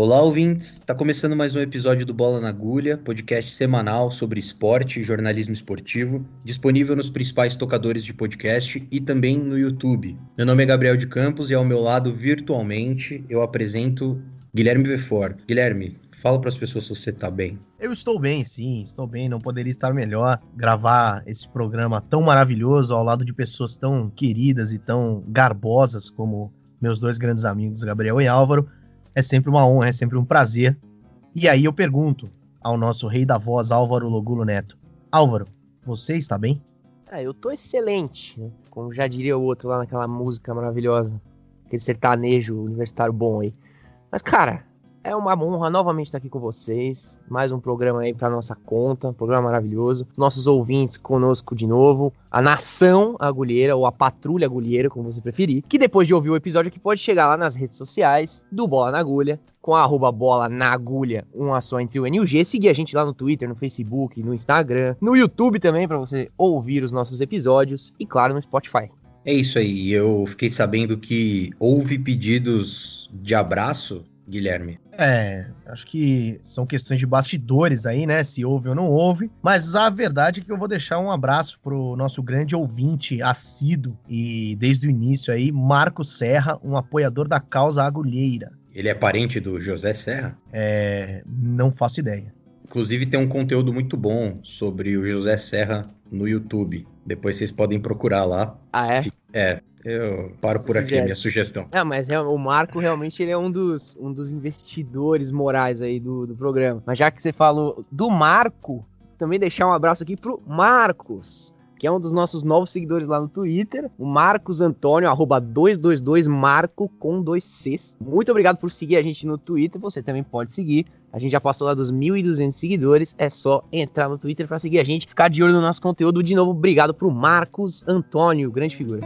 Olá, ouvintes! Está começando mais um episódio do Bola na Agulha, podcast semanal sobre esporte e jornalismo esportivo, disponível nos principais tocadores de podcast e também no YouTube. Meu nome é Gabriel de Campos e ao meu lado, virtualmente, eu apresento Guilherme Vefor. Guilherme, fala para as pessoas se você está bem. Eu estou bem, sim, estou bem. Não poderia estar melhor gravar esse programa tão maravilhoso ao lado de pessoas tão queridas e tão garbosas como meus dois grandes amigos, Gabriel e Álvaro é sempre uma honra, é sempre um prazer. E aí eu pergunto ao nosso rei da voz, Álvaro Logulo Neto. Álvaro, você está bem? Ah, eu tô excelente, né? Como já diria o outro lá naquela música maravilhosa. Aquele sertanejo universitário bom aí. Mas, cara, é uma honra novamente estar aqui com vocês. Mais um programa aí para nossa conta, um programa maravilhoso. Nossos ouvintes conosco de novo, a nação agulheira ou a patrulha agulheira, como você preferir, que depois de ouvir o episódio aqui pode chegar lá nas redes sociais do Bola na Agulha, com a arroba bola na agulha, uma só entre o N e o G, seguir a gente lá no Twitter, no Facebook, no Instagram, no YouTube também para você ouvir os nossos episódios e claro no Spotify. É isso aí, eu fiquei sabendo que houve pedidos de abraço Guilherme? É, acho que são questões de bastidores aí, né? Se houve ou não houve. Mas a verdade é que eu vou deixar um abraço pro nosso grande ouvinte assíduo e desde o início aí, Marco Serra, um apoiador da causa agulheira. Ele é parente do José Serra? É, não faço ideia. Inclusive tem um conteúdo muito bom sobre o José Serra no YouTube. Depois vocês podem procurar lá. Ah, é? É, eu paro por aqui a minha sugestão. É, mas é, o Marco realmente ele é um dos, um dos investidores morais aí do, do programa. Mas já que você falou do Marco, também deixar um abraço aqui pro Marcos que é um dos nossos novos seguidores lá no Twitter, o Marcos Antônio, arroba 222marco com dois Cs. Muito obrigado por seguir a gente no Twitter, você também pode seguir. A gente já passou lá dos 1.200 seguidores, é só entrar no Twitter para seguir a gente, ficar de olho no nosso conteúdo. De novo, obrigado pro Marcos Antônio, grande figura.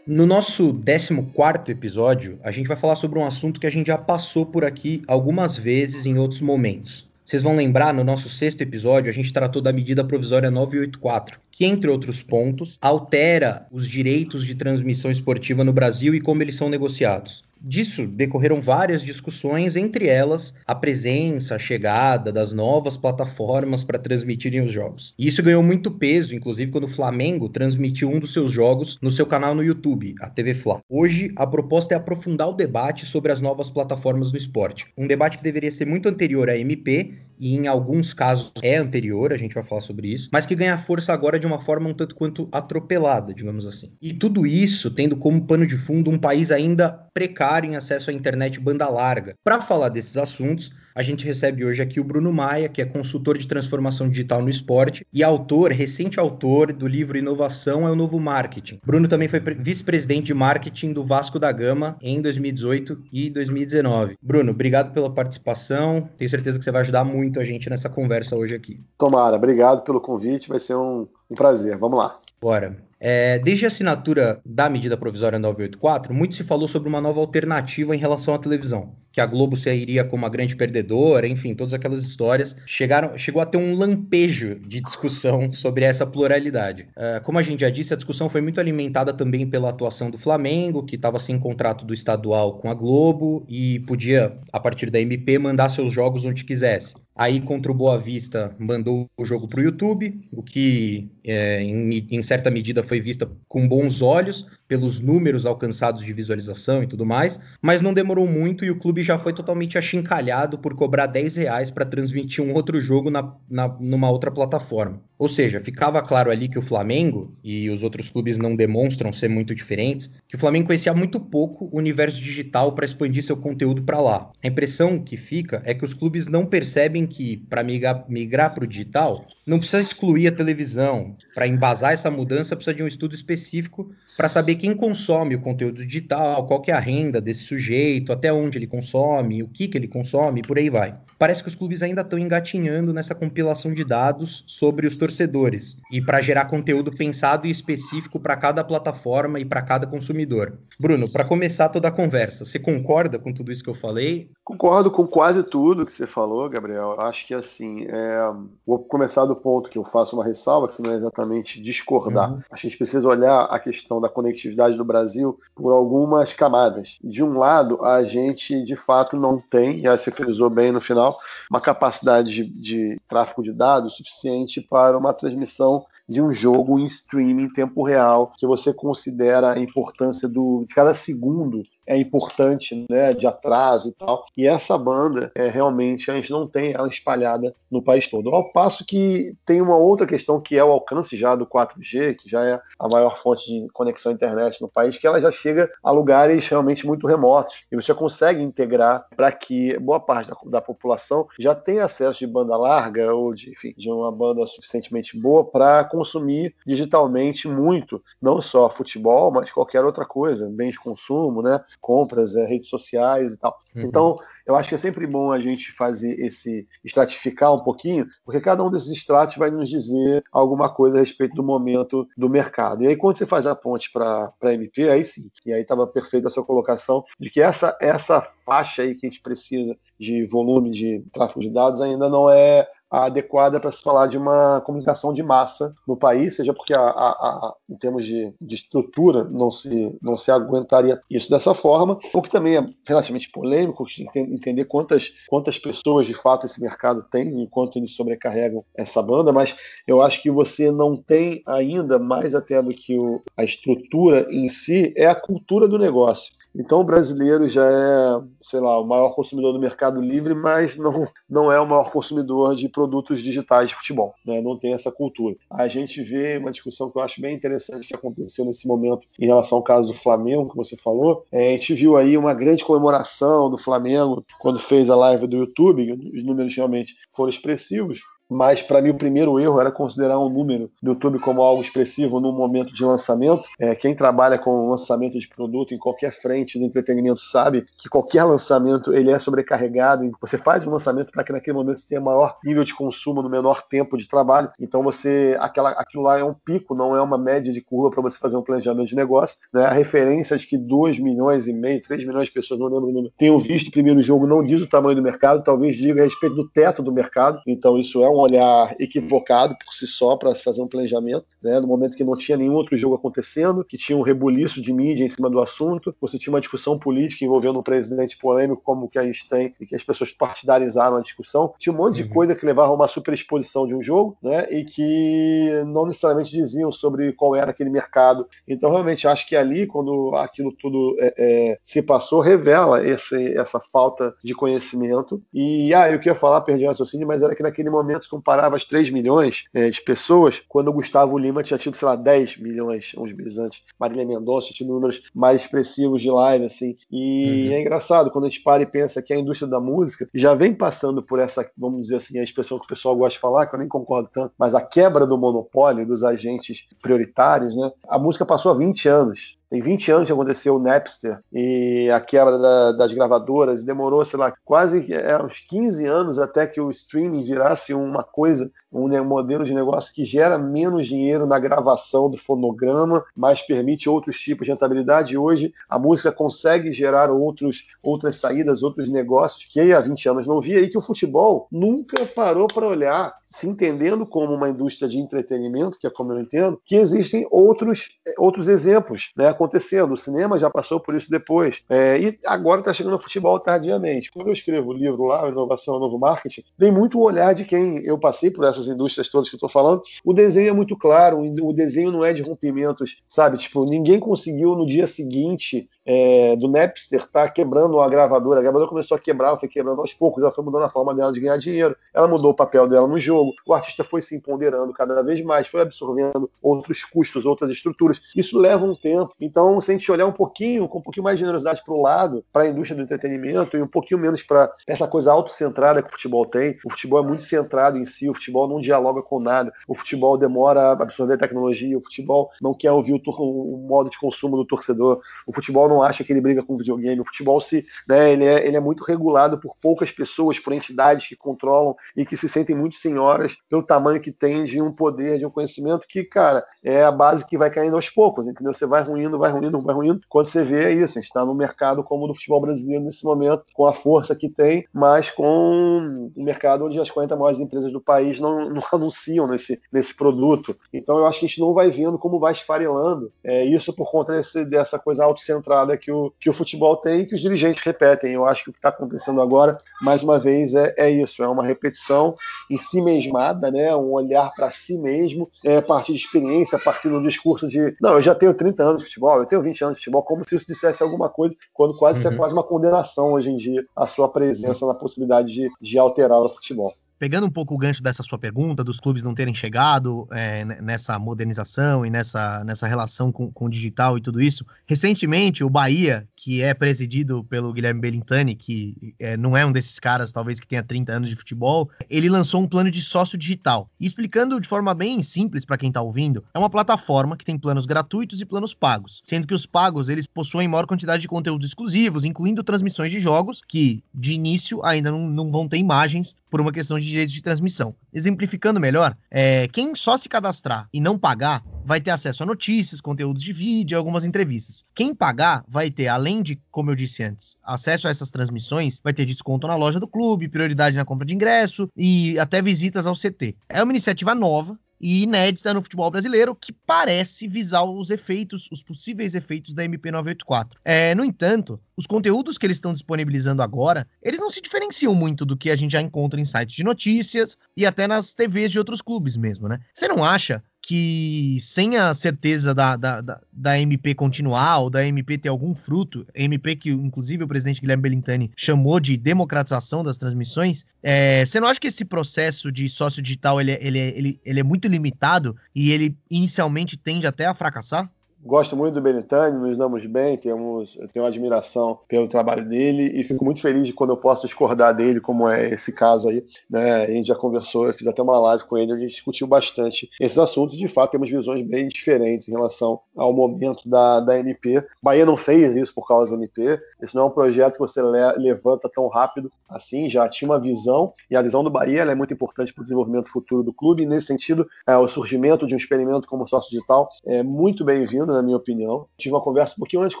No nosso 14 episódio, a gente vai falar sobre um assunto que a gente já passou por aqui algumas vezes em outros momentos. Vocês vão lembrar, no nosso sexto episódio, a gente tratou da medida provisória 984, que, entre outros pontos, altera os direitos de transmissão esportiva no Brasil e como eles são negociados. Disso decorreram várias discussões, entre elas a presença, a chegada das novas plataformas para transmitirem os jogos. E isso ganhou muito peso, inclusive quando o Flamengo transmitiu um dos seus jogos no seu canal no YouTube, a TV Fla. Hoje, a proposta é aprofundar o debate sobre as novas plataformas no esporte. Um debate que deveria ser muito anterior à MP e em alguns casos é anterior, a gente vai falar sobre isso, mas que ganha força agora de uma forma um tanto quanto atropelada, digamos assim. E tudo isso tendo como pano de fundo um país ainda precário em acesso à internet banda larga. Para falar desses assuntos, a gente recebe hoje aqui o Bruno Maia, que é consultor de transformação digital no esporte e autor, recente autor do livro Inovação é o Novo Marketing. Bruno também foi vice-presidente de marketing do Vasco da Gama em 2018 e 2019. Bruno, obrigado pela participação. Tenho certeza que você vai ajudar muito a gente nessa conversa hoje aqui. Tomara, obrigado pelo convite, vai ser um, um prazer. Vamos lá. Bora. É, desde a assinatura da medida provisória 984, muito se falou sobre uma nova alternativa em relação à televisão, que a Globo sairia como a grande perdedora, enfim, todas aquelas histórias. Chegaram, chegou a ter um lampejo de discussão sobre essa pluralidade. É, como a gente já disse, a discussão foi muito alimentada também pela atuação do Flamengo, que estava sem contrato do estadual com a Globo e podia, a partir da MP, mandar seus jogos onde quisesse. Aí, contra o Boa Vista, mandou o jogo para o YouTube, o que, é, em, em, certa medida, foi vista com bons olhos pelos números alcançados de visualização e tudo mais, mas não demorou muito e o clube já foi totalmente achincalhado por cobrar 10 reais para transmitir um outro jogo na, na, numa outra plataforma. Ou seja, ficava claro ali que o Flamengo, e os outros clubes não demonstram ser muito diferentes, que o Flamengo conhecia muito pouco o universo digital para expandir seu conteúdo para lá. A impressão que fica é que os clubes não percebem que para migrar, para o digital, não precisa excluir a televisão. Para embasar essa mudança, precisa de um estudo específico para saber quem consome o conteúdo digital, qual que é a renda desse sujeito, até onde ele consome, o que, que ele consome, e por aí vai. Parece que os clubes ainda estão engatinhando nessa compilação de dados sobre os torcedores e para gerar conteúdo pensado e específico para cada plataforma e para cada consumidor. Bruno, para começar toda a conversa, você concorda com tudo isso que eu falei? Concordo com quase tudo que você falou, Gabriel. Acho que assim, é... vou começar do ponto que eu faço uma ressalva, que não é exatamente discordar. Uhum. A gente precisa olhar a questão da conectividade no Brasil por algumas camadas. De um lado, a gente de fato não tem, e aí você frisou bem no final, uma capacidade de, de tráfego de dados suficiente para uma transmissão de um jogo em streaming em tempo real, que você considera a importância do, de cada segundo é importante, né, de atraso e tal. E essa banda, é, realmente, a gente não tem ela espalhada no país todo. Ao passo que tem uma outra questão que é o alcance já do 4G, que já é a maior fonte de conexão à internet no país, que ela já chega a lugares realmente muito remotos. E você consegue integrar para que boa parte da, da, população já tenha acesso de banda larga ou de, enfim, de uma banda suficientemente boa para consumir digitalmente muito, não só futebol, mas qualquer outra coisa, bens de consumo, né? Compras, é, redes sociais e tal. Uhum. Então, eu acho que é sempre bom a gente fazer esse estratificar um pouquinho, porque cada um desses estratos vai nos dizer alguma coisa a respeito do momento do mercado. E aí, quando você faz a ponte para a MP, aí sim. E aí estava perfeita a sua colocação de que essa, essa faixa aí que a gente precisa de volume de tráfego de dados ainda não é adequada para se falar de uma comunicação de massa no país, seja porque a, a, a, em termos de, de, estrutura não se, não se aguentaria isso dessa forma, o que também é relativamente polêmico, entender quantas, quantas pessoas de fato esse mercado tem, enquanto eles sobrecarregam essa banda, mas eu acho que você não tem ainda mais até do que o, a estrutura em si, é a cultura do negócio. Então o brasileiro já é, sei lá, o maior consumidor do mercado livre, mas não, não é o maior consumidor de produtos digitais de futebol, né? não tem essa cultura. A gente vê uma discussão que eu acho bem interessante que aconteceu nesse momento em relação ao caso do Flamengo, que você falou. É, a gente viu aí uma grande comemoração do Flamengo quando fez a live do YouTube, os números realmente foram expressivos, mas para mim o primeiro erro era considerar um número do YouTube como algo expressivo no momento de lançamento. É, quem trabalha com lançamento de produto em qualquer frente do entretenimento sabe que qualquer lançamento ele é sobrecarregado. Você faz um lançamento para que naquele momento você tenha maior nível de consumo no menor tempo de trabalho. Então você aquela, aquilo lá é um pico, não é uma média de curva para você fazer um planejamento de negócio. Né? A referência de que 2 milhões e meio, 3 milhões de pessoas, não lembro o número, tenham visto o primeiro jogo não diz o tamanho do mercado, talvez diga a respeito do teto do mercado. Então isso é um olhar equivocado por si só para se fazer um planejamento, né? No momento que não tinha nenhum outro jogo acontecendo, que tinha um rebuliço de mídia em cima do assunto, você tinha uma discussão política envolvendo um presidente polêmico como o que a gente tem e que as pessoas partidarizaram a discussão, tinha um monte uhum. de coisa que levava a uma superexposição de um jogo, né? E que não necessariamente diziam sobre qual era aquele mercado. Então, realmente, acho que ali, quando aquilo tudo é, é, se passou, revela esse, essa falta de conhecimento. E, ah, eu queria falar, perdi o raciocínio, mas era que naquele momento se comparava as 3 milhões é, de pessoas, quando o Gustavo Lima tinha tido, sei lá, 10 milhões, uns meses antes. Marília Mendonça tinha números mais expressivos de live, assim. E uhum. é engraçado, quando a gente para e pensa que a indústria da música já vem passando por essa, vamos dizer assim, a expressão que o pessoal gosta de falar, que eu nem concordo tanto, mas a quebra do monopólio dos agentes prioritários, né? A música passou há 20 anos tem 20 anos que aconteceu o Napster e a quebra da, das gravadoras. Demorou, sei lá, quase é, uns 15 anos até que o streaming virasse uma coisa um modelo de negócio que gera menos dinheiro na gravação do fonograma, mas permite outros tipos de rentabilidade. Hoje a música consegue gerar outros, outras saídas, outros negócios que há 20 anos não via e que o futebol nunca parou para olhar, se entendendo como uma indústria de entretenimento, que é como eu entendo, que existem outros, outros exemplos né, acontecendo. O cinema já passou por isso depois. É, e agora está chegando o futebol tardiamente. Quando eu escrevo o livro lá, Inovação é Novo Marketing, tem muito o olhar de quem eu passei por essa essas indústrias todas que eu estou falando, o desenho é muito claro, o desenho não é de rompimentos, sabe? Tipo, ninguém conseguiu no dia seguinte é, do Napster tá quebrando a gravadora. A gravadora começou a quebrar, ela foi quebrando aos poucos, ela foi mudando a forma dela de ganhar dinheiro, ela mudou o papel dela no jogo, o artista foi se empoderando cada vez mais, foi absorvendo outros custos, outras estruturas. Isso leva um tempo. Então, se a gente olhar um pouquinho, com um pouquinho mais de generosidade para o lado, para a indústria do entretenimento e um pouquinho menos para essa coisa autocentrada que o futebol tem, o futebol é muito centrado em si, o futebol não dialoga com nada, o futebol demora a absorver tecnologia, o futebol não quer ouvir o, o modo de consumo do torcedor, o futebol não acha que ele briga com videogame. O futebol se, né, ele, é, ele é muito regulado por poucas pessoas, por entidades que controlam e que se sentem muito senhoras pelo tamanho que tem de um poder, de um conhecimento que, cara, é a base que vai caindo aos poucos, entendeu? Você vai ruindo, vai ruindo, vai ruindo. Quando você vê é isso, a gente está no mercado como o do futebol brasileiro nesse momento, com a força que tem, mas com um mercado onde as 40 maiores empresas do país não, não anunciam nesse, nesse produto. Então eu acho que a gente não vai vendo como vai esfarelando é, isso por conta desse, dessa coisa autocentrada que o, que o futebol tem e que os dirigentes repetem. Eu acho que o que está acontecendo agora, mais uma vez, é, é isso: é uma repetição em si mesmada, né? um olhar para si mesmo, é, a partir de experiência, a partir do discurso de não, eu já tenho 30 anos de futebol, eu tenho 20 anos de futebol, como se isso dissesse alguma coisa, quando quase uhum. isso é quase uma condenação hoje em dia, a sua presença na possibilidade de, de alterar o futebol pegando um pouco o gancho dessa sua pergunta, dos clubes não terem chegado é, nessa modernização e nessa, nessa relação com, com o digital e tudo isso, recentemente o Bahia, que é presidido pelo Guilherme Belintani, que é, não é um desses caras, talvez, que tenha 30 anos de futebol, ele lançou um plano de sócio digital. E explicando de forma bem simples para quem está ouvindo, é uma plataforma que tem planos gratuitos e planos pagos, sendo que os pagos eles possuem maior quantidade de conteúdos exclusivos, incluindo transmissões de jogos que, de início, ainda não, não vão ter imagens por uma questão de direitos de transmissão. Exemplificando melhor, é, quem só se cadastrar e não pagar vai ter acesso a notícias, conteúdos de vídeo, algumas entrevistas. Quem pagar vai ter, além de, como eu disse antes, acesso a essas transmissões, vai ter desconto na loja do clube, prioridade na compra de ingresso e até visitas ao CT. É uma iniciativa nova e inédita no futebol brasileiro, que parece visar os efeitos, os possíveis efeitos da MP 984. É, no entanto, os conteúdos que eles estão disponibilizando agora, eles não se diferenciam muito do que a gente já encontra em sites de notícias e até nas TVs de outros clubes mesmo, né? Você não acha que sem a certeza da, da, da, da, MP continuar ou da MP ter algum fruto, MP que inclusive o presidente Guilherme Belintani chamou de democratização das transmissões, é, você não acha que esse processo de sócio digital ele, é, ele, é, ele, ele é muito limitado e ele inicialmente tende até a fracassar? Gosto muito do Benetani, nos damos bem, temos, eu tenho admiração pelo trabalho dele e fico muito feliz de quando eu posso discordar dele, como é esse caso aí. Né? A gente já conversou, eu fiz até uma live com ele, a gente discutiu bastante esses assuntos e de fato temos visões bem diferentes em relação ao momento da, da MP. Bahia não fez isso por causa da MP, esse não é um projeto que você le levanta tão rápido assim, já tinha uma visão e a visão do Bahia é muito importante para o desenvolvimento futuro do clube e nesse sentido é, o surgimento de um experimento como sócio digital é muito bem-vindo na minha opinião. Tive uma conversa um pouquinho antes de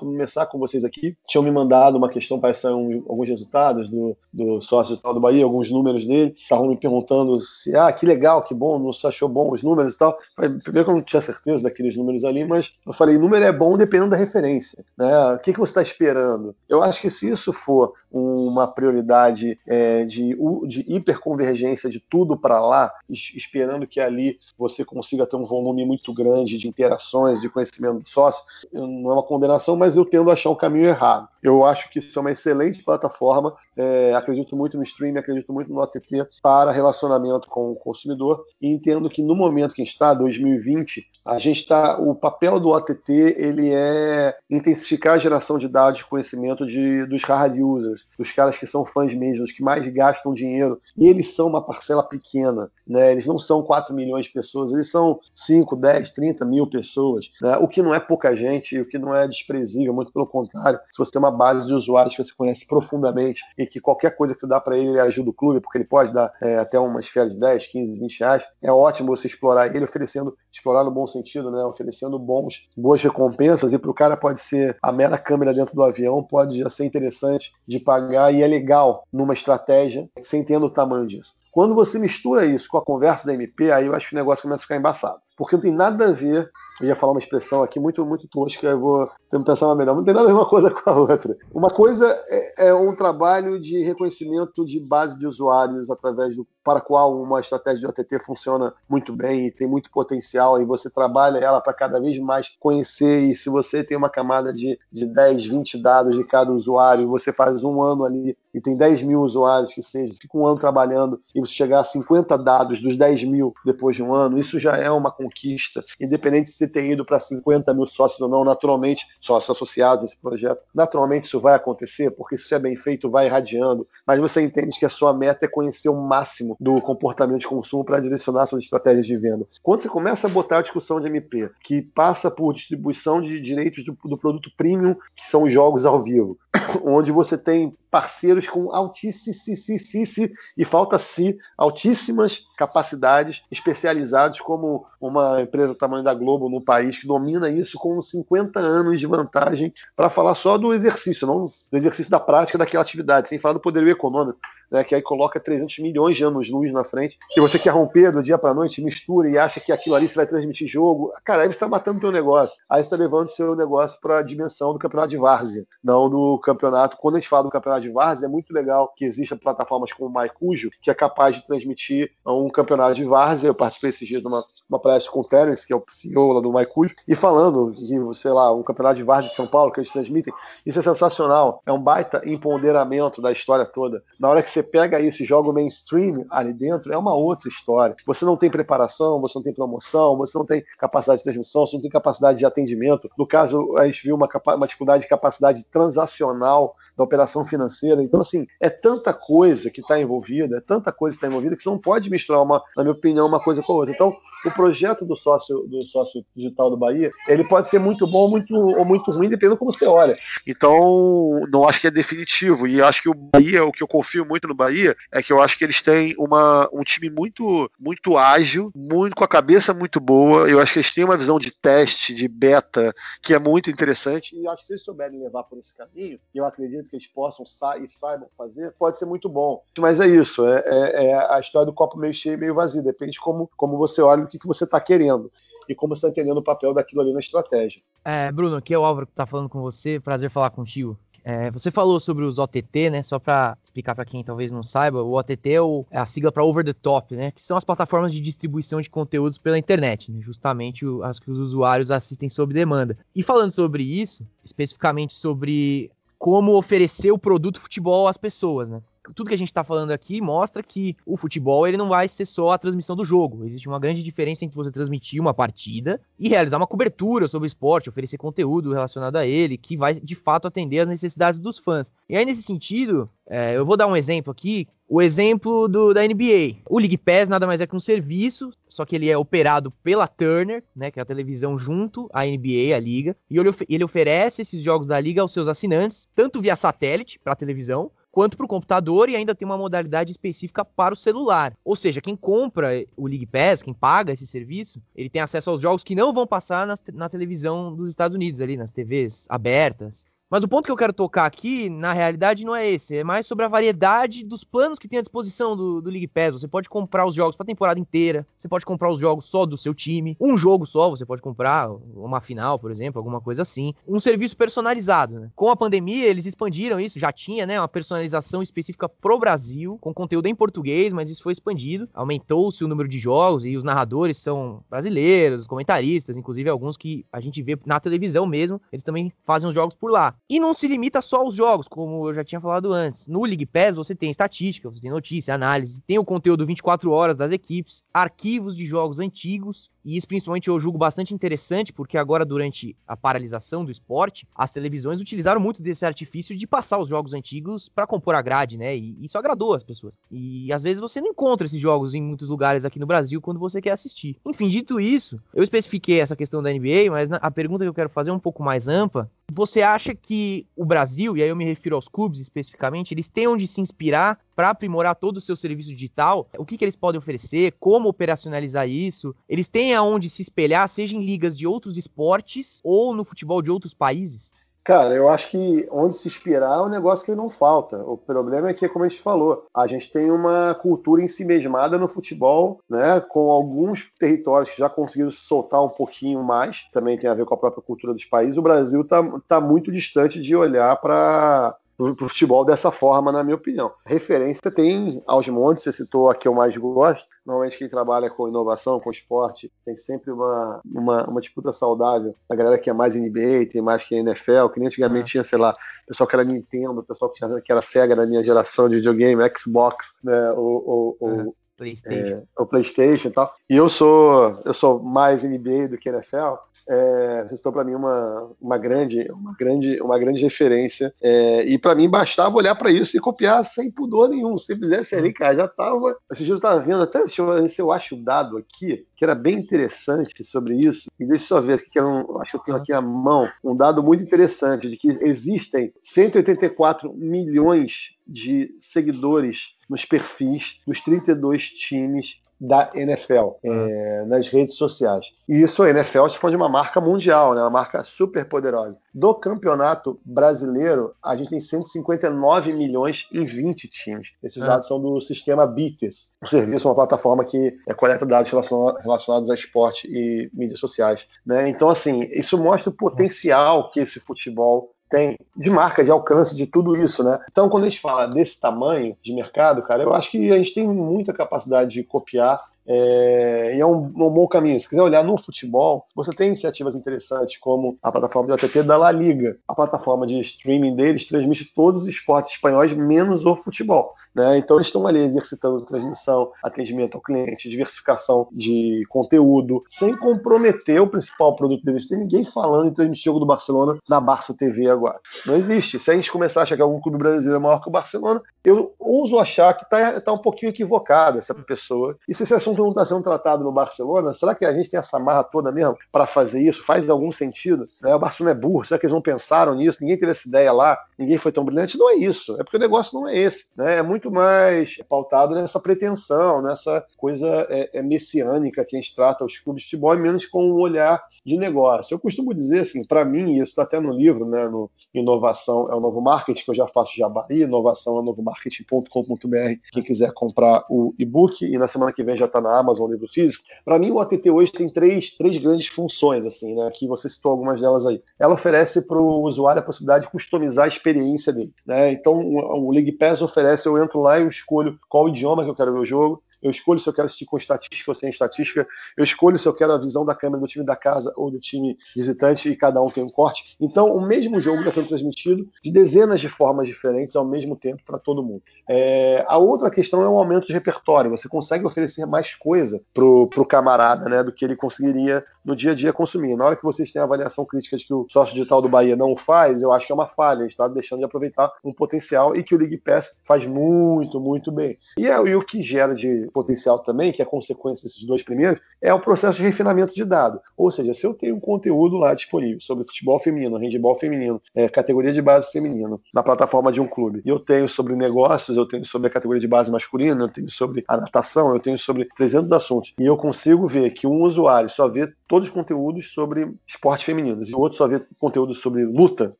começar com vocês aqui. Tinham me mandado uma questão para um, alguns resultados do, do sócio tal do Bahia, alguns números dele. Estavam me perguntando se, ah, que legal, que bom, não achou bom os números e tal. Primeiro que eu não tinha certeza daqueles números ali, mas eu falei, número é bom dependendo da referência. Né? O que, que você está esperando? Eu acho que se isso for uma prioridade é, de, de hiperconvergência de tudo para lá, esperando que ali você consiga ter um volume muito grande de interações, de conhecimento do sócio, não é uma condenação, mas eu tendo a achar um caminho errado. Eu acho que isso é uma excelente plataforma. É, acredito muito no streaming, acredito muito no OTT para relacionamento com o consumidor e entendo que no momento que está, 2020, a gente está, o papel do OTT ele é intensificar a geração de dados conhecimento de, dos hard users, dos caras que são fãs mesmo, dos que mais gastam dinheiro e eles são uma parcela pequena, né? Eles não são 4 milhões de pessoas, eles são 5, 10, 30 mil pessoas, né? o que não é pouca gente, o que não é desprezível, muito pelo contrário. Se você tem uma base de usuários que você conhece profundamente e que qualquer coisa que você dá para ele, ele ajuda o clube, porque ele pode dar é, até uma esfera de 10, 15, 20 reais, é ótimo você explorar ele oferecendo, explorar no bom sentido, né? Oferecendo bons, boas recompensas e para o cara pode ser a mera câmera dentro do avião, pode já ser interessante de pagar e é legal numa estratégia sem tendo o tamanho disso. Quando você mistura isso com a conversa da MP, aí eu acho que o negócio começa a ficar embaçado. Porque não tem nada a ver, eu ia falar uma expressão aqui muito, muito tosca, eu vou pensar uma melhor, não tem nada a ver uma coisa com a outra. Uma coisa é, é um trabalho de reconhecimento de base de usuários através do para qual uma estratégia de OTT funciona muito bem e tem muito potencial e você trabalha ela para cada vez mais conhecer e se você tem uma camada de, de 10, 20 dados de cada usuário, você faz um ano ali e tem 10 mil usuários que seja, fica um ano trabalhando e você chegar a 50 dados dos 10 mil depois de um ano, isso já é uma conquista, independente de você ter ido para 50 mil sócios ou não, naturalmente, sócios associados nesse projeto, naturalmente isso vai acontecer, porque se é bem feito, vai irradiando, mas você entende que a sua meta é conhecer o máximo do comportamento de consumo para direcionar suas estratégias de venda. Quando você começa a botar a discussão de MP, que passa por distribuição de direitos do, do produto premium, que são os jogos ao vivo, onde você tem parceiros com altíssimas e falta-se altíssimas capacidades especializados como uma empresa do tamanho da Globo no país que domina isso com 50 anos de vantagem para falar só do exercício, não do exercício da prática daquela atividade, sem falar do poder econômico, né, que aí coloca 300 milhões de anos-luz na frente, que você quer romper do dia para noite, mistura e acha que aquilo ali você vai transmitir jogo. Cara, aí você está matando o teu negócio. Aí você está levando seu negócio para a dimensão do campeonato de várzea, não do campeonato. Quando a gente fala do campeonato de várzea, é muito legal que existam plataformas como o MyCujo, que é capaz de transmitir um campeonato de várzea. Eu participei esses dias de uma, uma palestra com o Terence, que é o CEO lá do MyCujo, e falando que, sei lá, um campeonato de várzea de São Paulo que eles transmitem. Isso é sensacional. É um baita empoderamento da história toda. Na hora que você pega isso e joga o mainstream ali dentro, é uma outra história. Você não tem preparação, você não tem promoção, você não tem capacidade de transmissão, você não tem capacidade de atendimento. No caso, a gente viu uma, uma dificuldade de capacidade transacional da operação financeira. Então, assim, é tanta coisa que está envolvida, é tanta coisa que está envolvida que você não pode misturar, uma, na minha opinião, uma coisa com a outra. Então, o projeto do sócio, do sócio digital do Bahia, ele pode ser muito bom muito, ou muito ruim, dependendo como você olha. Então, não acho que é definitivo. E acho que o Bahia, o que eu confio muito no Bahia, é que eu acho que eles têm uma, um time muito, muito ágil, muito com a cabeça muito boa. Eu acho que eles têm uma visão de teste, de beta, que é muito interessante. E acho que se eles souberem levar por esse caminho, eu acredito que eles possam sa e saibam fazer, pode ser muito bom. Mas é isso, é, é, é a história do copo meio cheio, meio vazio. Depende como, como você olha o que, que você está querendo e como você está entendendo o papel daquilo ali na estratégia. É, Bruno, aqui é o Álvaro que está falando com você. Prazer falar contigo. É, você falou sobre os OTT, né? Só para explicar para quem talvez não saiba, o OTT é, o, é a sigla para Over the Top, né? Que são as plataformas de distribuição de conteúdos pela internet, né? justamente as que os usuários assistem sob demanda. E falando sobre isso, especificamente sobre como oferecer o produto futebol às pessoas, né? tudo que a gente está falando aqui mostra que o futebol ele não vai ser só a transmissão do jogo. Existe uma grande diferença entre você transmitir uma partida e realizar uma cobertura sobre o esporte, oferecer conteúdo relacionado a ele, que vai de fato atender às necessidades dos fãs. E aí, nesse sentido, é, eu vou dar um exemplo aqui. O exemplo do, da NBA. O League Pass nada mais é que um serviço, só que ele é operado pela Turner, né, que é a televisão junto à NBA, a liga, e ele, ele oferece esses jogos da liga aos seus assinantes, tanto via satélite para televisão, quanto para o computador e ainda tem uma modalidade específica para o celular. Ou seja, quem compra o League Pass, quem paga esse serviço, ele tem acesso aos jogos que não vão passar nas, na televisão dos Estados Unidos, ali nas TVs abertas. Mas o ponto que eu quero tocar aqui, na realidade, não é esse. É mais sobre a variedade dos planos que tem à disposição do, do League Pass. Você pode comprar os jogos para temporada inteira. Você pode comprar os jogos só do seu time. Um jogo só, você pode comprar uma final, por exemplo, alguma coisa assim. Um serviço personalizado. Né? Com a pandemia, eles expandiram isso. Já tinha né, uma personalização específica pro Brasil, com conteúdo em português, mas isso foi expandido. Aumentou-se o número de jogos e os narradores são brasileiros, comentaristas, inclusive alguns que a gente vê na televisão mesmo. Eles também fazem os jogos por lá. E não se limita só aos jogos, como eu já tinha falado antes. No League Pass você tem estatística, você tem notícia, análise, tem o conteúdo 24 horas das equipes, arquivos de jogos antigos, e isso principalmente eu julgo bastante interessante, porque agora durante a paralisação do esporte, as televisões utilizaram muito desse artifício de passar os jogos antigos para compor a grade, né? E isso agradou as pessoas. E às vezes você não encontra esses jogos em muitos lugares aqui no Brasil quando você quer assistir. Enfim, dito isso, eu especifiquei essa questão da NBA, mas a pergunta que eu quero fazer é um pouco mais ampla. Você acha que o Brasil, e aí eu me refiro aos clubes especificamente, eles têm onde se inspirar para aprimorar todo o seu serviço digital? O que, que eles podem oferecer? Como operacionalizar isso? Eles têm aonde se espelhar, seja em ligas de outros esportes ou no futebol de outros países? Cara, eu acho que onde se inspirar é um negócio que não falta. O problema é que, como a gente falou, a gente tem uma cultura em si mesmada no futebol, né? Com alguns territórios que já conseguiram soltar um pouquinho mais, também tem a ver com a própria cultura dos países. O Brasil está tá muito distante de olhar para pro, pro futebol dessa forma, na minha opinião. Referência tem aos montes, você citou a que eu mais gosto. Normalmente quem trabalha com inovação, com esporte, tem sempre uma, uma, uma disputa saudável. A galera que é mais NBA, tem mais que NFL, que nem antigamente é. tinha, sei lá, pessoal que era Nintendo, pessoal que, tinha, que era Sega da minha geração de videogame, Xbox, né, o, o, o, PlayStation. É, o PlayStation e tal. E eu sou, eu sou mais NBA do que NFL. É, vocês estão para mim uma, uma grande, uma grande, uma grande referência. É, e para mim bastava olhar para isso e copiar sem pudor nenhum. Se fizesse ali, cara, já tava. Esses dias eu tava vendo, até se eu acho o dado aqui, que era bem interessante sobre isso. E deixa eu só ver que eu acho que eu tenho aqui à mão um dado muito interessante de que existem 184 milhões de seguidores nos perfis dos 32 times da NFL é, nas redes sociais. E isso a NFL se de uma marca mundial, né, uma marca super poderosa. Do campeonato brasileiro, a gente tem 159 milhões em 20 times. Esses é. dados são do sistema BITES. O serviço uma plataforma que é, coleta dados relacionados a esporte e mídias sociais. Né? Então, assim, isso mostra o potencial que esse futebol tem de marca, de alcance, de tudo isso, né? Então, quando a gente fala desse tamanho de mercado, cara, eu acho que a gente tem muita capacidade de copiar é, e é um, um, bom caminho. Se quiser olhar no futebol, você tem iniciativas interessantes, como a plataforma de OTT da La Liga. A plataforma de streaming deles transmite todos os esportes espanhóis, menos o futebol. Né? Então, eles estão ali exercitando transmissão, atendimento ao cliente, diversificação de conteúdo, sem comprometer o principal produto deles. Tem ninguém falando em transmitir jogo do Barcelona na Barça TV agora. Não existe. Se a gente começar a achar que algum clube brasileiro é maior que o Barcelona, eu ouso achar que está tá um pouquinho equivocada essa pessoa. E se esse assunto não está sendo tratado no Barcelona, será que a gente tem essa marra toda mesmo para fazer isso? Faz algum sentido? Né? O Barcelona é burro, será que eles não pensaram nisso? Ninguém teve essa ideia lá, ninguém foi tão brilhante? Não é isso, é porque o negócio não é esse. Né? É muito mais pautado nessa pretensão, nessa coisa é, é messiânica que a gente trata os clubes de futebol, e menos com um olhar de negócio. Eu costumo dizer assim, para mim, isso está até no livro, né, no Inovação é o Novo Marketing, que eu já faço jabá, inovação é o novo marketing.com.br, quem quiser comprar o e-book, e na semana que vem já está na Amazon, livro físico. Para mim, o ATT hoje tem três, três grandes funções, assim, né? Que você citou algumas delas aí. Ela oferece para o usuário a possibilidade de customizar a experiência dele, né? Então, o League Pass oferece, eu entro lá e escolho qual idioma que eu quero ver o jogo, eu escolho se eu quero assistir com estatística ou sem estatística, eu escolho se eu quero a visão da câmera do time da casa ou do time visitante e cada um tem um corte. Então, o mesmo jogo está sendo transmitido de dezenas de formas diferentes ao mesmo tempo para todo mundo. É, a outra questão é o aumento de repertório. Você consegue oferecer mais coisa pro, pro camarada, né, do que ele conseguiria no dia a dia consumir. Na hora que vocês têm a avaliação crítica de que o sócio digital do Bahia não faz, eu acho que é uma falha, está deixando de aproveitar um potencial e que o League Pass faz muito, muito bem. E, é, o que gera de potencial também, que é consequência desses dois primeiros, é o processo de refinamento de dado. Ou seja, se eu tenho um conteúdo lá disponível sobre futebol feminino, handebol feminino, é, categoria de base feminino, na plataforma de um clube, e eu tenho sobre negócios, eu tenho sobre a categoria de base masculina, eu tenho sobre a natação, eu tenho sobre 300 assuntos, e eu consigo ver que um usuário só vê todos os conteúdos sobre esporte feminino e o outro só vê conteúdos sobre luta,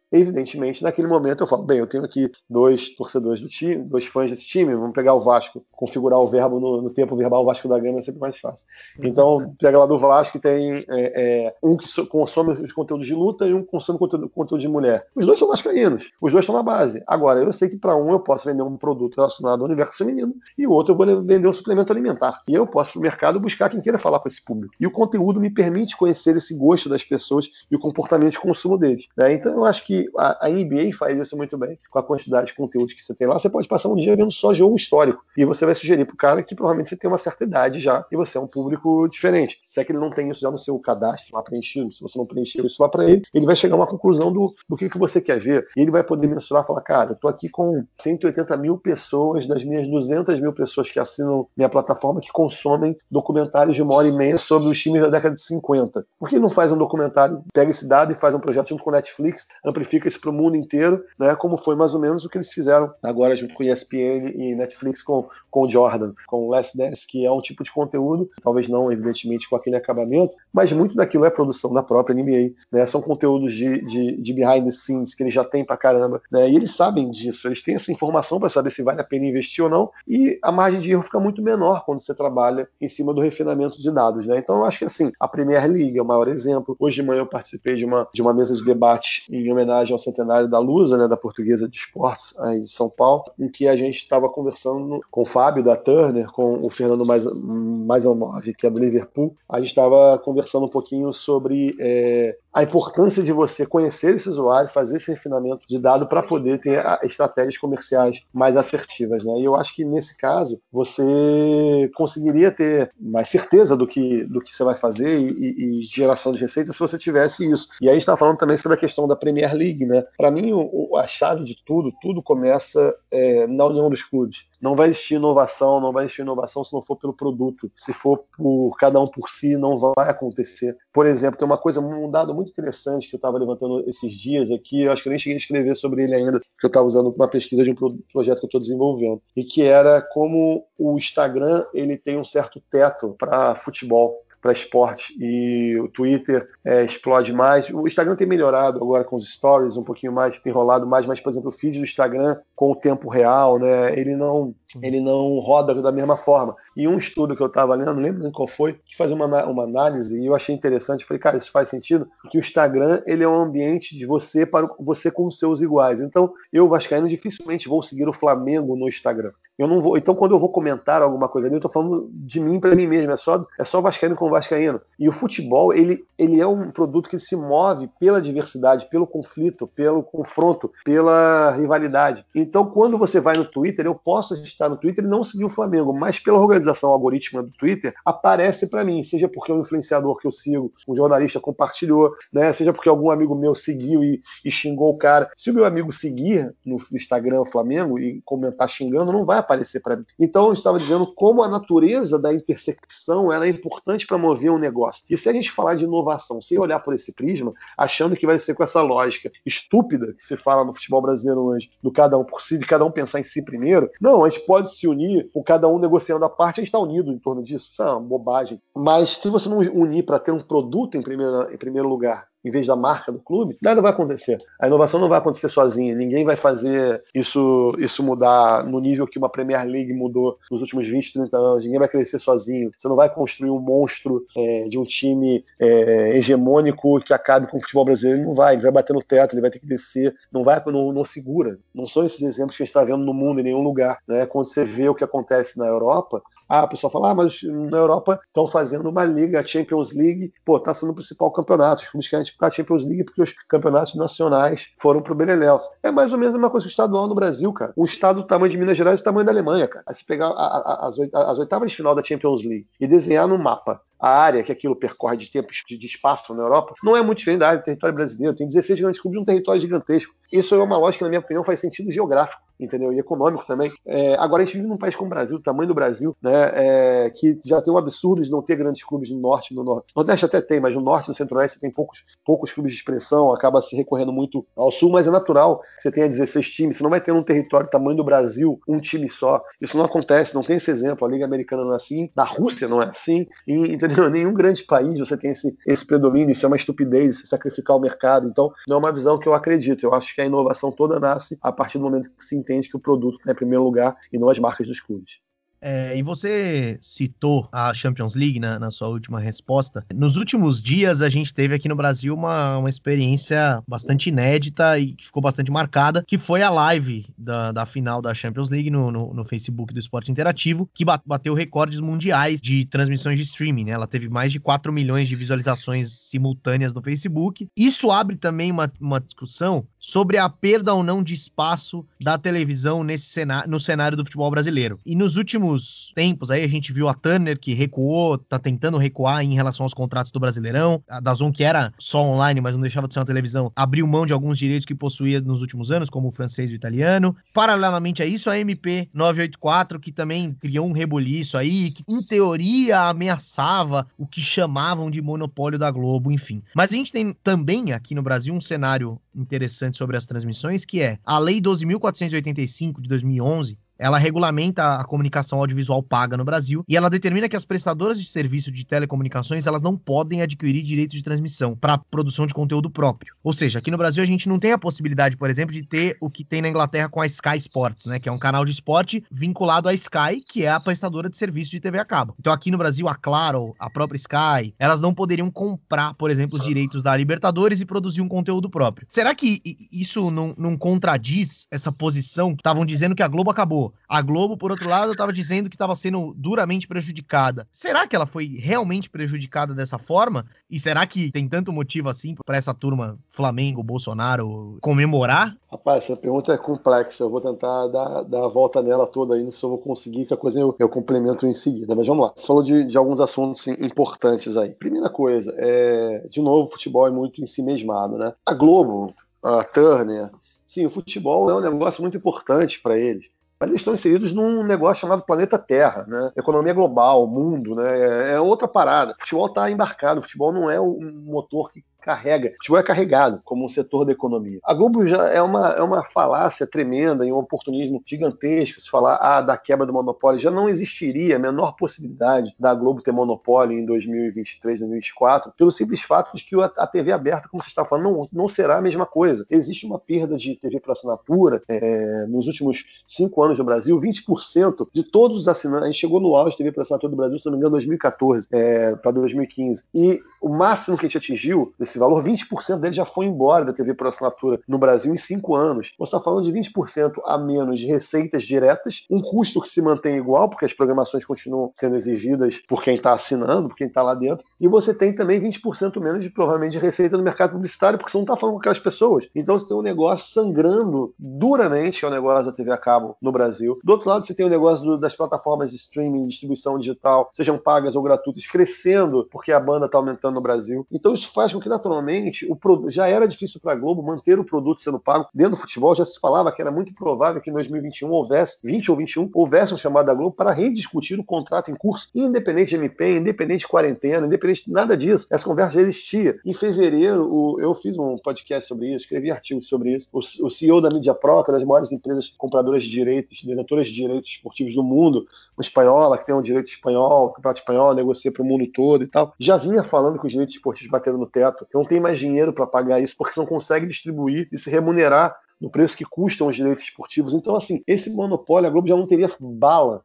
evidentemente, naquele momento eu falo, bem, eu tenho aqui dois torcedores do time, dois fãs desse time, vamos pegar o Vasco, configurar o verbo no, no tempo verbal Vasco da Gama é sempre mais fácil. Então, pega lá do Vasco que tem é, é, um que consome os conteúdos de luta e um que consome conteúdo, conteúdo de mulher. Os dois são vascaínos, os dois estão na base. Agora, eu sei que para um eu posso vender um produto relacionado ao universo feminino e o outro eu vou vender um suplemento alimentar. E eu posso para o mercado buscar quem queira falar com esse público. E o conteúdo me permite conhecer esse gosto das pessoas e o comportamento de consumo deles. Né? Então, eu acho que a, NBA faz isso muito bem com a quantidade de conteúdo que você tem lá. Você pode passar um dia vendo só jogo histórico e você vai sugerir para o cara que provavelmente você tem uma certa idade já e você é um público diferente. Se é que ele não tem isso já no seu cadastro lá preenchido, se você não preencheu isso lá para ele, ele vai chegar a uma conclusão do, do que, que você quer ver. E ele vai poder mensurar e falar: cara, eu tô aqui com 180 mil pessoas das minhas 200 mil pessoas que assinam minha plataforma que consomem documentários de uma hora e meia sobre os times da década de 50. Por que não faz um documentário, pega esse dado e faz um projeto junto com o Netflix, amplifica isso para o mundo inteiro, né? Como foi mais ou menos o que eles fizeram agora junto com ESPN e Netflix com, com Jordan, com Last Dance, que é um tipo de conteúdo, talvez não, evidentemente, com aquele acabamento, mas muito daquilo é produção da própria NBA, né? São conteúdos de, de, de behind the scenes que eles já têm pra caramba, né? E eles sabem disso, eles têm essa informação para saber se vale a pena investir ou não, e a margem de erro fica muito menor quando você trabalha em cima do refinamento de dados, né? Então eu acho que assim, a Premier League é o maior exemplo. Hoje de manhã eu participei de uma, de uma mesa de debate em homenagem homenagem ao centenário da Lusa, né, da Portuguesa de Esportes, aí de São Paulo, em que a gente estava conversando com o Fábio da Turner, com o Fernando Mais, Mais 9, que é do Liverpool. A gente estava conversando um pouquinho sobre é, a importância de você conhecer esse usuário, fazer esse refinamento de dado para poder ter estratégias comerciais mais assertivas. Né? E eu acho que nesse caso você conseguiria ter mais certeza do que, do que você vai fazer e, e geração de receita se você tivesse isso. E aí está falando também sobre a questão da Premier League. Né? Para mim, o, a chave de tudo, tudo começa é, na união dos clubes. Não vai existir inovação, não vai existir inovação se não for pelo produto. Se for por cada um por si, não vai acontecer. Por exemplo, tem uma coisa, um dado muito interessante que eu estava levantando esses dias aqui, eu acho que eu nem cheguei a escrever sobre ele ainda, que eu estava usando uma pesquisa de um projeto que eu estou desenvolvendo, e que era como o Instagram ele tem um certo teto para futebol para esporte e o Twitter é, explode mais. O Instagram tem melhorado agora com os stories, um pouquinho mais enrolado mais, mas por exemplo o feed do Instagram com o tempo real, né? Ele não ele não roda da mesma forma. E um estudo que eu estava lendo, não lembro qual foi, que fazia uma, uma análise e eu achei interessante. Falei, cara, isso faz sentido, que o Instagram ele é um ambiente de você para você com os seus iguais. Então, eu vascaíno dificilmente vou seguir o Flamengo no Instagram. Eu não vou. Então, quando eu vou comentar alguma coisa ali, eu tô falando de mim para mim mesmo. É só, é só Vascaíno com Vascaíno. E o futebol, ele, ele é um produto que se move pela diversidade, pelo conflito, pelo confronto, pela rivalidade. Então, quando você vai no Twitter, eu posso estar no Twitter e não seguir o Flamengo, mas pela organização algorítmica do Twitter, aparece para mim, seja porque um influenciador que eu sigo, um jornalista compartilhou, né? Seja porque algum amigo meu seguiu e, e xingou o cara. Se o meu amigo seguir no Instagram Flamengo e comentar xingando, não vai aparecer para mim. Então eu estava dizendo como a natureza da intersecção ela é importante para mover um negócio. E se a gente falar de inovação sem olhar por esse prisma, achando que vai ser com essa lógica estúpida que se fala no futebol brasileiro hoje, do cada um por si, de cada um pensar em si primeiro, não, a gente pode se unir, com cada um negociando a parte, a gente está unido em torno disso. Isso é uma bobagem. Mas se você não unir para ter um produto em primeiro, em primeiro lugar em vez da marca do clube, nada vai acontecer. A inovação não vai acontecer sozinha. Ninguém vai fazer isso, isso mudar no nível que uma Premier League mudou nos últimos 20, 30 anos. Ninguém vai crescer sozinho. Você não vai construir um monstro é, de um time é, hegemônico que acabe com o futebol brasileiro. Ele não vai. Ele vai bater no teto, ele vai ter que descer. Não vai, não, não segura. Não são esses exemplos que a gente está vendo no mundo, em nenhum lugar. Né? Quando você vê o que acontece na Europa, ah, pessoa fala, ah, mas na Europa estão fazendo uma liga, a Champions League, pô, tá sendo o principal campeonato. Os clubes querem a Champions League porque os campeonatos nacionais foram pro Beleléu. É mais ou menos a mesma coisa que o estadual no Brasil, cara. O estado do tamanho de Minas Gerais é o tamanho da Alemanha, cara. Aí se pegar a, a, as oitavas de final da Champions League e desenhar no mapa a área que aquilo percorre de tempo de, espaço na Europa, não é muito diferente da área do território brasileiro. Tem 16 grandes clubes num território gigantesco. Isso é uma lógica, na minha opinião, faz sentido geográfico entendeu? E econômico também. É, agora a gente vive num país como o Brasil, o tamanho do Brasil, né? É, que já tem um absurdo de não ter grandes clubes no norte no norte. No Nordeste até tem, mas no norte e no centro-oeste tem poucos, poucos clubes de expressão, acaba se recorrendo muito ao sul, mas é natural que você tenha 16 times. Você não vai ter num território do tamanho do Brasil um time só. Isso não acontece, não tem esse exemplo. A Liga Americana não é assim, na Rússia não é assim, e, entendeu? Nenhum grande país você tem esse, esse predomínio, isso é uma estupidez, sacrificar o mercado. Então, não é uma visão que eu acredito. Eu acho que a inovação toda nasce a partir do momento que se entende que o produto está em primeiro lugar e não as marcas dos clubes. É, e você citou a Champions League na, na, sua última resposta. Nos últimos dias, a gente teve aqui no Brasil uma, uma experiência bastante inédita e que ficou bastante marcada, que foi a live da, da final da Champions League no, no, no Facebook do Esporte Interativo, que bateu recordes mundiais de transmissões de streaming. Né? Ela teve mais de 4 milhões de visualizações simultâneas no Facebook. Isso abre também uma, uma discussão sobre a perda ou não de espaço da televisão nesse cenário, no cenário do futebol brasileiro. E nos últimos últimos tempos aí a gente viu a Turner que recuou, tá tentando recuar em relação aos contratos do Brasileirão. A Dazon, que era só online, mas não deixava de ser uma televisão, abriu mão de alguns direitos que possuía nos últimos anos, como o francês e o italiano. Paralelamente a isso, a MP 984, que também criou um rebuliço aí, que em teoria ameaçava o que chamavam de monopólio da Globo, enfim. Mas a gente tem também aqui no Brasil um cenário interessante sobre as transmissões, que é a Lei 12.485 de 2011, ela regulamenta a comunicação audiovisual paga no Brasil e ela determina que as prestadoras de serviço de telecomunicações elas não podem adquirir direito de transmissão para produção de conteúdo próprio. Ou seja, aqui no Brasil a gente não tem a possibilidade, por exemplo, de ter o que tem na Inglaterra com a Sky Sports, né, que é um canal de esporte vinculado à Sky, que é a prestadora de serviço de TV a cabo. Então aqui no Brasil a Claro, a própria Sky, elas não poderiam comprar, por exemplo, os direitos da Libertadores e produzir um conteúdo próprio. Será que isso não, não contradiz essa posição? Estavam dizendo que a Globo acabou. A Globo, por outro lado, estava dizendo que estava sendo duramente prejudicada. Será que ela foi realmente prejudicada dessa forma? E será que tem tanto motivo assim para essa turma Flamengo, Bolsonaro comemorar? Rapaz, essa pergunta é complexa. Eu vou tentar dar, dar a volta nela toda aí, se eu vou conseguir, que a coisa eu, eu complemento em seguida. Mas vamos lá. Você falou de, de alguns assuntos importantes aí. Primeira coisa, é, de novo, o futebol é muito em si mesmado, né? A Globo, a Turner, sim, o futebol é um negócio muito importante para eles mas eles estão inseridos num negócio chamado planeta Terra, né? Economia global, mundo, né? É outra parada. O futebol está embarcado, o futebol não é um motor que carrega. O futebol é carregado como um setor da economia. A Globo já é uma, é uma falácia tremenda e um oportunismo gigantesco se falar ah, da quebra do monopólio. Já não existiria a menor possibilidade da Globo ter monopólio em 2023, 2024, pelo simples fato de que a TV aberta, como você está falando, não, não será a mesma coisa. Existe uma perda de TV por assinatura é, nos últimos cinco anos no Brasil, 20% de todos os assinantes. A gente chegou no auge de TV por assinatura do Brasil, se não me engano, em 2014 é, para 2015. E o máximo que a gente atingiu desse valor, 20% dele já foi embora da TV por assinatura no Brasil em cinco anos. Você está falando de 20% a menos de receitas diretas, um custo que se mantém igual, porque as programações continuam sendo exigidas por quem está assinando, por quem está lá dentro, e você tem também 20% menos de provavelmente de receita no mercado publicitário, porque você não está falando com aquelas pessoas. Então você tem um negócio sangrando duramente, que é o negócio da TV a cabo no Brasil. Do outro lado, você tem o negócio do, das plataformas de streaming, distribuição digital, sejam pagas ou gratuitas, crescendo porque a banda está aumentando no Brasil. Então isso faz com que naturalmente o já era difícil para a Globo manter o produto sendo pago dentro do futebol. Já se falava que era muito provável que em 2021 houvesse, 20 ou 21, houvesse um chamado da Globo para rediscutir o contrato em curso, independente de MP, independente de quarentena, independente de nada disso. Essa conversa já existia. Em fevereiro, eu fiz um podcast sobre isso, escrevi artigos sobre isso. O, CEO da Media Pro, que é das maiores empresas compradoras de direitos, diretoras de direitos esportivos do mundo, uma espanhola que tem um direito espanhol, o campeonato espanhol, negocia para o mundo todo e tal, já vinha falando que os direitos esportivos bateram no teto que não tem mais dinheiro para pagar isso, porque não consegue distribuir e se remunerar no preço que custam os direitos esportivos. Então, assim, esse monopólio, a Globo já não teria bala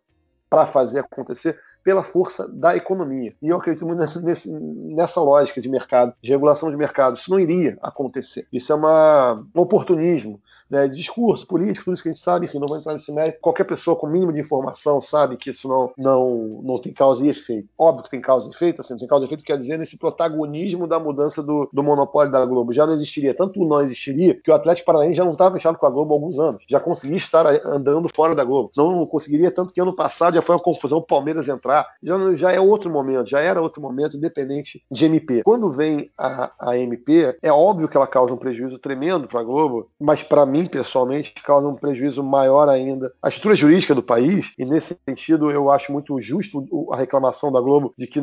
para fazer acontecer pela força da economia. E eu acredito muito nesse, nessa lógica de mercado, de regulação de mercado. Isso não iria acontecer. Isso é uma, um oportunismo né, discurso político, tudo isso que a gente sabe, enfim, não vou entrar nesse mérito. Qualquer pessoa com mínimo de informação sabe que isso não, não, não tem causa e efeito. Óbvio que tem causa e efeito, assim, tem causa e efeito quer dizer nesse protagonismo da mudança do, do monopólio da Globo. Já não existiria, tanto não existiria, que o Atlético Paranaense já não estava fechado com a Globo há alguns anos. Já conseguia estar andando fora da Globo. Não conseguiria, tanto que ano passado já foi uma confusão o Palmeiras entrar já, já é outro momento, já era outro momento, independente de MP. Quando vem a, a MP, é óbvio que ela causa um prejuízo tremendo para a Globo, mas para mim, pessoalmente, causa um prejuízo maior ainda. A estrutura jurídica do país, e nesse sentido eu acho muito justo a reclamação da Globo de que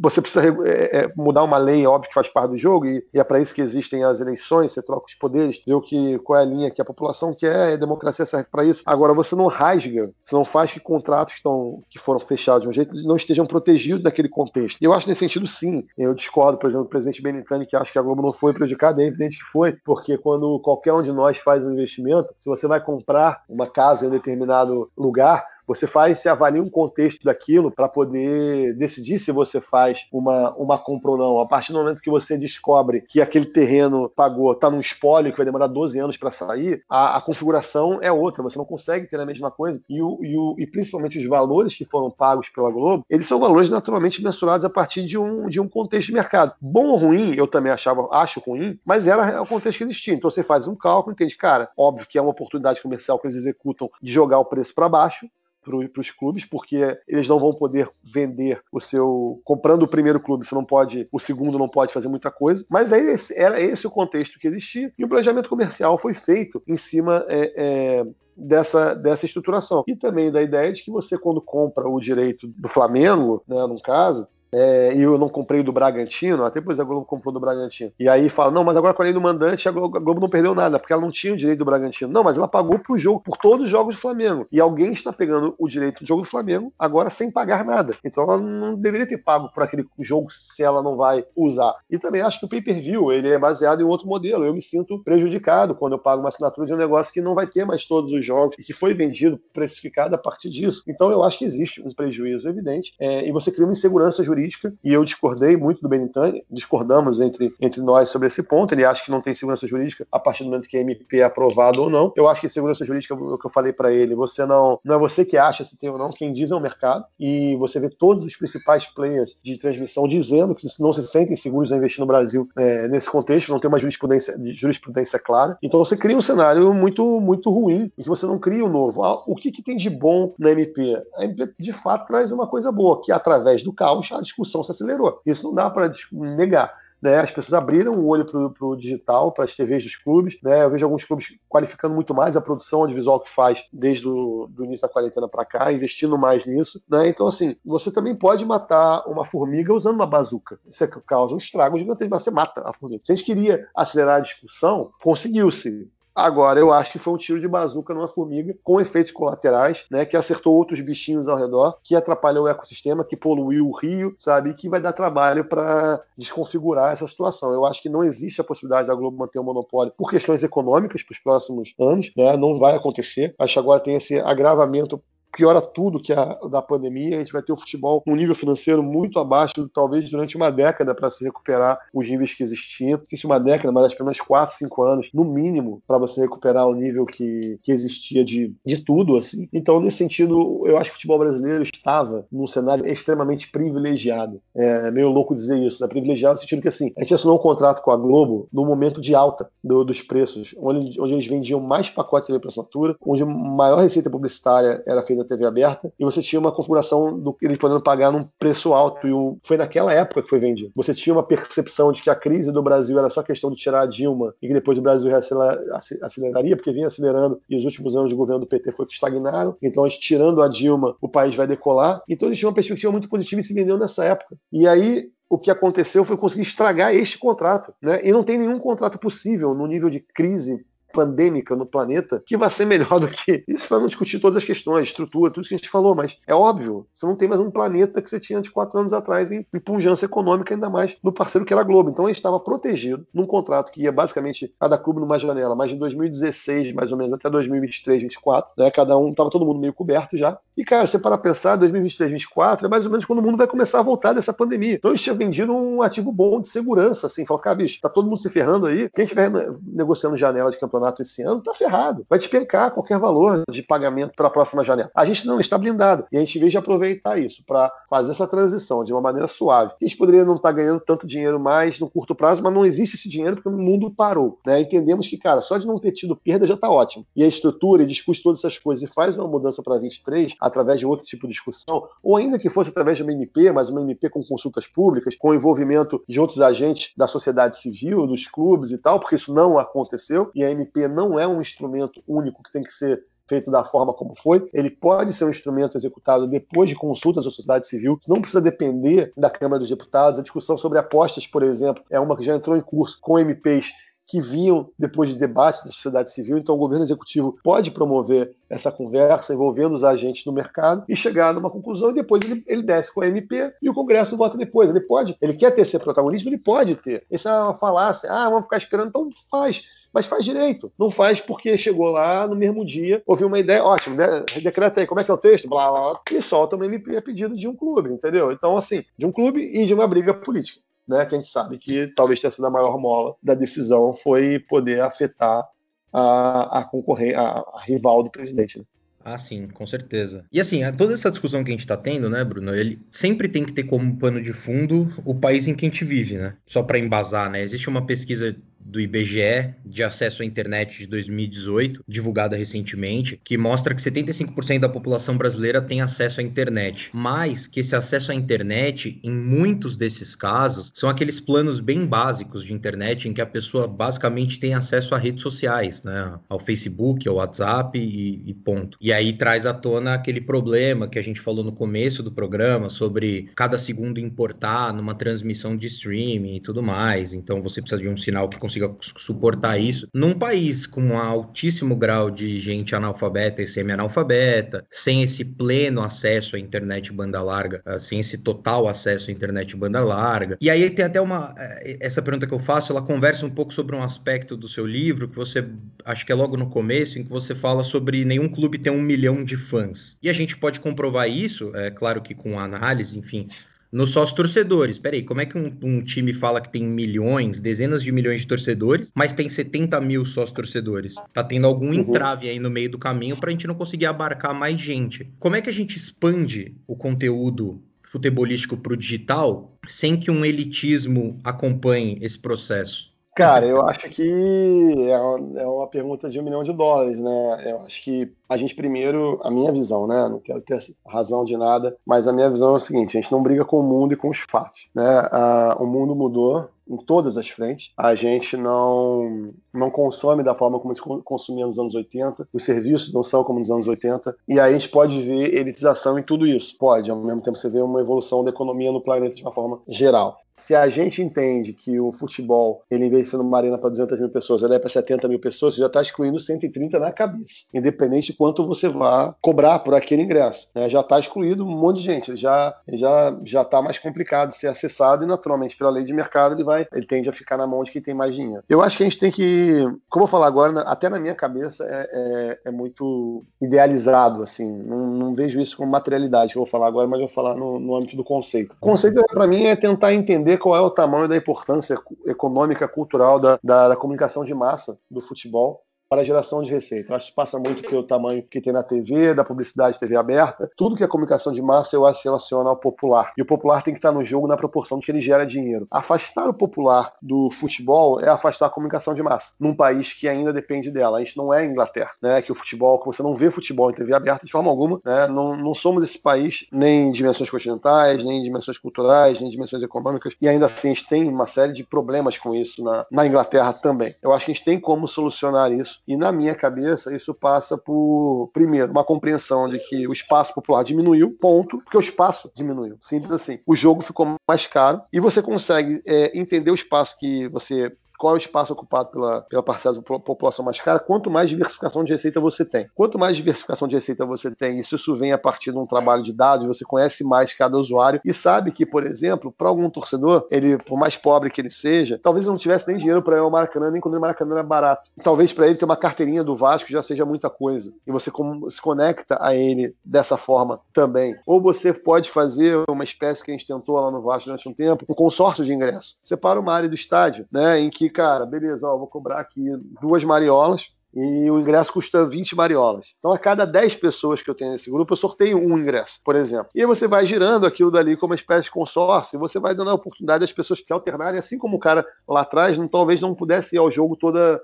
você precisa é, é, mudar uma lei, óbvio que faz parte do jogo, e, e é para isso que existem as eleições, você troca os poderes, vê o que, qual é a linha que a população quer, a democracia serve para isso. Agora, você não rasga, você não faz que contratos que, estão, que foram fechados jeito não estejam protegidos daquele contexto. E eu acho nesse sentido, sim. Eu discordo, por exemplo, do presidente Benitani, que acha que a Globo não foi prejudicada. É evidente que foi, porque quando qualquer um de nós faz um investimento, se você vai comprar uma casa em um determinado lugar, você faz, você avalia um contexto daquilo para poder decidir se você faz uma, uma compra ou não. A partir do momento que você descobre que aquele terreno pagou, está num espólio que vai demorar 12 anos para sair, a, a, configuração é outra. Você não consegue ter a mesma coisa. E, o, e, o, e principalmente os valores que foram pagos pela Globo, eles são valores naturalmente mensurados a partir de um, de um contexto de mercado. Bom ou ruim, eu também achava, acho ruim, mas era o contexto que existia. Então você faz um cálculo, entende, cara, óbvio que é uma oportunidade comercial que eles executam de jogar o preço para baixo, para os clubes, porque eles não vão poder vender o seu. Comprando o primeiro clube, você não pode, o segundo não pode fazer muita coisa. Mas aí esse, era esse o contexto que existia. E o planejamento comercial foi feito em cima é, é, dessa, dessa estruturação. E também da ideia de que você, quando compra o direito do Flamengo, né, no caso, é, e eu não comprei do Bragantino, até depois a Globo comprou do Bragantino. E aí fala, não, mas agora com a lei do mandante, a Globo, a Globo não perdeu nada, porque ela não tinha o direito do Bragantino. Não, mas ela pagou pro jogo, por todos os jogos do Flamengo. E alguém está pegando o direito do jogo do Flamengo agora sem pagar nada. Então ela não deveria ter pago por aquele jogo se ela não vai usar. E também acho que o pay-per-view, ele é baseado em outro modelo. Eu me sinto prejudicado quando eu pago uma assinatura de um negócio que não vai ter mais todos os jogos e que foi vendido, precificado a partir disso. Então eu acho que existe um prejuízo evidente é, e você cria uma insegurança jurídica e eu discordei muito do Benintani, discordamos entre, entre nós sobre esse ponto. Ele acha que não tem segurança jurídica a partir do momento que a MP é aprovado ou não. Eu acho que segurança jurídica, o que eu falei para ele, você não, não é você que acha se tem ou não, quem diz é o mercado e você vê todos os principais players de transmissão dizendo que não se sentem seguros a investir no Brasil é, nesse contexto, não tem uma jurisprudência, jurisprudência clara. Então você cria um cenário muito, muito ruim e que você não cria um novo. Ah, o que, que tem de bom na MP? A MP de fato traz uma coisa boa, que através do caos a discussão se acelerou. Isso não dá para negar. Né, as pessoas abriram o olho para o digital, para as TVs dos clubes. Né, eu vejo alguns clubes qualificando muito mais a produção audiovisual que faz desde o início da quarentena para cá, investindo mais nisso. Né, então, assim, você também pode matar uma formiga usando uma bazuca. Isso é causa um estrago gigantesco, você mata a formiga. Se a gente queria acelerar a discussão, conseguiu-se. Agora, eu acho que foi um tiro de bazuca numa formiga com efeitos colaterais, né? Que acertou outros bichinhos ao redor, que atrapalhou o ecossistema, que poluiu o rio, sabe? E que vai dar trabalho para desconfigurar essa situação. Eu acho que não existe a possibilidade da Globo manter o monopólio por questões econômicas para os próximos anos, né? Não vai acontecer. Acho que agora tem esse agravamento piora tudo que a da pandemia. A gente vai ter o futebol num nível financeiro muito abaixo, talvez durante uma década, para se recuperar os níveis que existiam. Existe uma década, mas acho que uns 4, 5 anos, no mínimo, para você recuperar o nível que, que existia de, de tudo. assim. Então, nesse sentido, eu acho que o futebol brasileiro estava num cenário extremamente privilegiado. É meio louco dizer isso, né? privilegiado no sentido que assim, a gente assinou um contrato com a Globo no momento de alta do, dos preços, onde, onde eles vendiam mais pacotes de assinatura, onde maior receita publicitária era feita da TV aberta, e você tinha uma configuração do eles podendo pagar num preço alto, e o, foi naquela época que foi vendido. Você tinha uma percepção de que a crise do Brasil era só questão de tirar a Dilma, e que depois o Brasil aceleraria, porque vinha acelerando, e os últimos anos de governo do PT foi que estagnaram, então tirando a Dilma, o país vai decolar. Então eles tinham uma perspectiva muito positiva e se vendeu nessa época. E aí o que aconteceu foi conseguir estragar este contrato. Né? E não tem nenhum contrato possível no nível de crise pandêmica no planeta que vai ser melhor do que isso para não discutir todas as questões, estrutura, tudo isso que a gente falou, mas é óbvio, você não tem mais um planeta que você tinha de quatro anos atrás em, em pujança econômica, ainda mais no parceiro que era a Globo. Então ele estava protegido num contrato que ia basicamente cada clube numa janela, mas de 2016 mais ou menos até 2023, 2024, né? Cada um, tava todo mundo meio coberto já. E cara, você para pensar, 2023, 2024 é mais ou menos quando o mundo vai começar a voltar dessa pandemia. Então eles tinham vendido um ativo bom de segurança, assim, falou, cara, bicho, tá todo mundo se ferrando aí, quem estiver negociando janela de campeonato campeonato esse ano, tá ferrado. Vai despencar qualquer valor de pagamento para a próxima janela. A gente não está blindado. E a gente, de aproveitar isso para fazer essa transição de uma maneira suave, a gente poderia não estar tá ganhando tanto dinheiro mais no curto prazo, mas não existe esse dinheiro porque o mundo parou. Né? Entendemos que, cara, só de não ter tido perda já está ótimo. E a estrutura e discute todas essas coisas e faz uma mudança para 23 através de outro tipo de discussão, ou ainda que fosse através de uma MP, mas uma MP com consultas públicas, com envolvimento de outros agentes da sociedade civil, dos clubes e tal, porque isso não aconteceu e a MP MP não é um instrumento único que tem que ser feito da forma como foi, ele pode ser um instrumento executado depois de consultas à sociedade civil, não precisa depender da Câmara dos Deputados. A discussão sobre apostas, por exemplo, é uma que já entrou em curso com MPs que vinham depois de debate da sociedade civil. Então, o governo executivo pode promover essa conversa envolvendo os agentes do mercado e chegar numa conclusão e depois ele, ele desce com a MP e o Congresso vota depois. Ele pode, ele quer ter esse protagonismo, ele pode ter. Essa é uma falácia, ah, vamos ficar esperando, então faz mas faz direito. Não faz porque chegou lá no mesmo dia, ouviu uma ideia, ótimo, decreta aí, como é que é o texto, blá, blá, blá, e solta uma MP a pedido de um clube, entendeu? Então, assim, de um clube e de uma briga política. Né, que a gente sabe que talvez tenha sido a maior mola da decisão foi poder afetar a, a concorrente, a, a rival do presidente. Né? Ah, sim, com certeza. E assim, toda essa discussão que a gente está tendo, né, Bruno, ele sempre tem que ter como pano de fundo o país em que a gente vive, né? Só para embasar, né? Existe uma pesquisa do IBGE de acesso à internet de 2018, divulgada recentemente, que mostra que 75% da população brasileira tem acesso à internet, mas que esse acesso à internet, em muitos desses casos, são aqueles planos bem básicos de internet em que a pessoa basicamente tem acesso a redes sociais, né, ao Facebook, ao WhatsApp e, e ponto. E aí traz à tona aquele problema que a gente falou no começo do programa sobre cada segundo importar numa transmissão de streaming e tudo mais. Então você precisa de um sinal que consiga suportar isso. Num país com um altíssimo grau de gente analfabeta e semi-analfabeta, sem esse pleno acesso à internet banda larga, eh, sem esse total acesso à internet banda larga. E aí tem até uma eh, essa pergunta que eu faço, ela conversa um pouco sobre um aspecto do seu livro que você acho que é logo no começo, em que você fala sobre nenhum clube tem um milhão de fãs. E a gente pode comprovar isso, é claro que com análise, enfim, nos sócios torcedores. Peraí, como é que um, um, time fala que tem milhões, dezenas de milhões de torcedores, mas tem 70 mil sócios torcedores? Tá tendo algum uhum. entrave aí no meio do caminho para a gente não conseguir abarcar mais gente. Como é que a gente expande o conteúdo futebolístico para o digital sem que um elitismo acompanhe esse processo? Cara, eu acho que é uma, é uma, pergunta de um milhão de dólares, né? Eu acho que a gente primeiro, a minha visão, né? Não quero ter razão de nada, mas a minha visão é o seguinte: a gente não briga com o mundo e com os fatos, né? Ah, o mundo mudou em todas as frentes. A gente não não consome da forma como se consumia nos anos 80. Os serviços não são como nos anos 80. E aí a gente pode ver elitização em tudo isso. Pode, ao mesmo tempo você vê uma evolução da economia no planeta de uma forma geral. Se a gente entende que o futebol, ele em vez de ser uma arena para 200 mil pessoas, ele é para 70 mil pessoas, você já está excluindo 130 na cabeça, independente de quanto você vá cobrar por aquele ingresso. Né? Já está excluído um monte de gente, já já já está mais complicado de ser acessado e naturalmente pela lei de mercado ele vai, ele tende a ficar na mão de quem tem mais dinheiro. Eu acho que a gente tem que, como eu vou falar agora, até na minha cabeça é, é, é muito idealizado, assim, não, não, vejo isso como materialidade que eu vou falar agora, mas eu vou falar no, no âmbito do conceito. O conceito para mim é tentar entender entender qual é o tamanho da importância econômica, cultural da, da, da comunicação de massa do futebol para a geração de receita. Eu acho que passa muito pelo tamanho que tem na TV, da publicidade TV aberta. Tudo que é comunicação de massa eu relaciona ao popular. E o popular tem que estar no jogo na proporção que ele gera dinheiro. Afastar o popular do futebol é afastar a comunicação de massa, num país que ainda depende dela. A gente não é a Inglaterra, né? Que o futebol, que você não vê futebol em TV aberta de forma alguma, né? Não, não somos esse país nem em dimensões continentais, nem em dimensões culturais, nem em dimensões econômicas. E ainda assim a gente tem uma série de problemas com isso na, na Inglaterra também. Eu acho que a gente tem como solucionar isso. E na minha cabeça, isso passa por, primeiro, uma compreensão de que o espaço popular diminuiu, ponto, porque o espaço diminuiu. Simples assim. O jogo ficou mais caro e você consegue é, entender o espaço que você qual é o espaço ocupado pela, pela parcela da população mais cara, quanto mais diversificação de receita você tem. Quanto mais diversificação de receita você tem, isso, isso vem a partir de um trabalho de dados, você conhece mais cada usuário e sabe que, por exemplo, para algum torcedor, ele, por mais pobre que ele seja, talvez não tivesse nem dinheiro para ir ao Maracanã, nem quando o Maracanã era barato. Talvez para ele ter uma carteirinha do Vasco já seja muita coisa. E você se conecta a ele dessa forma também. Ou você pode fazer uma espécie que a gente tentou lá no Vasco durante um tempo, um consórcio de ingresso. Separa uma área do estádio, né, em que cara, beleza, ó, vou cobrar aqui duas mariolas e o ingresso custa 20 mariolas. Então, a cada 10 pessoas que eu tenho nesse grupo, eu sorteio um ingresso, por exemplo. E aí você vai girando aquilo dali como uma espécie de consórcio, e você vai dando a oportunidade das pessoas se alternarem, assim como o cara lá atrás não, talvez não pudesse ir ao jogo toda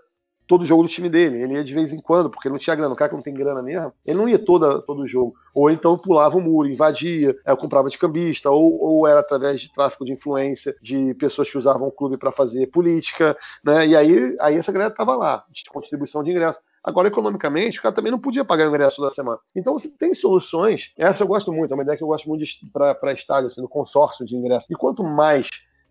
todo jogo do time dele. Ele ia de vez em quando, porque não tinha grana. O cara que não tem grana mesmo, ele não ia toda, todo jogo. Ou então pulava o muro, invadia, é, comprava de cambista, ou, ou era através de tráfico de influência de pessoas que usavam o clube para fazer política, né? E aí, aí essa galera tava lá, com distribuição de ingressos. Agora, economicamente, o cara também não podia pagar o ingresso da semana. Então, você tem soluções. Essa eu gosto muito, é uma ideia que eu gosto muito para estádio, assim, no consórcio de ingresso. E quanto mais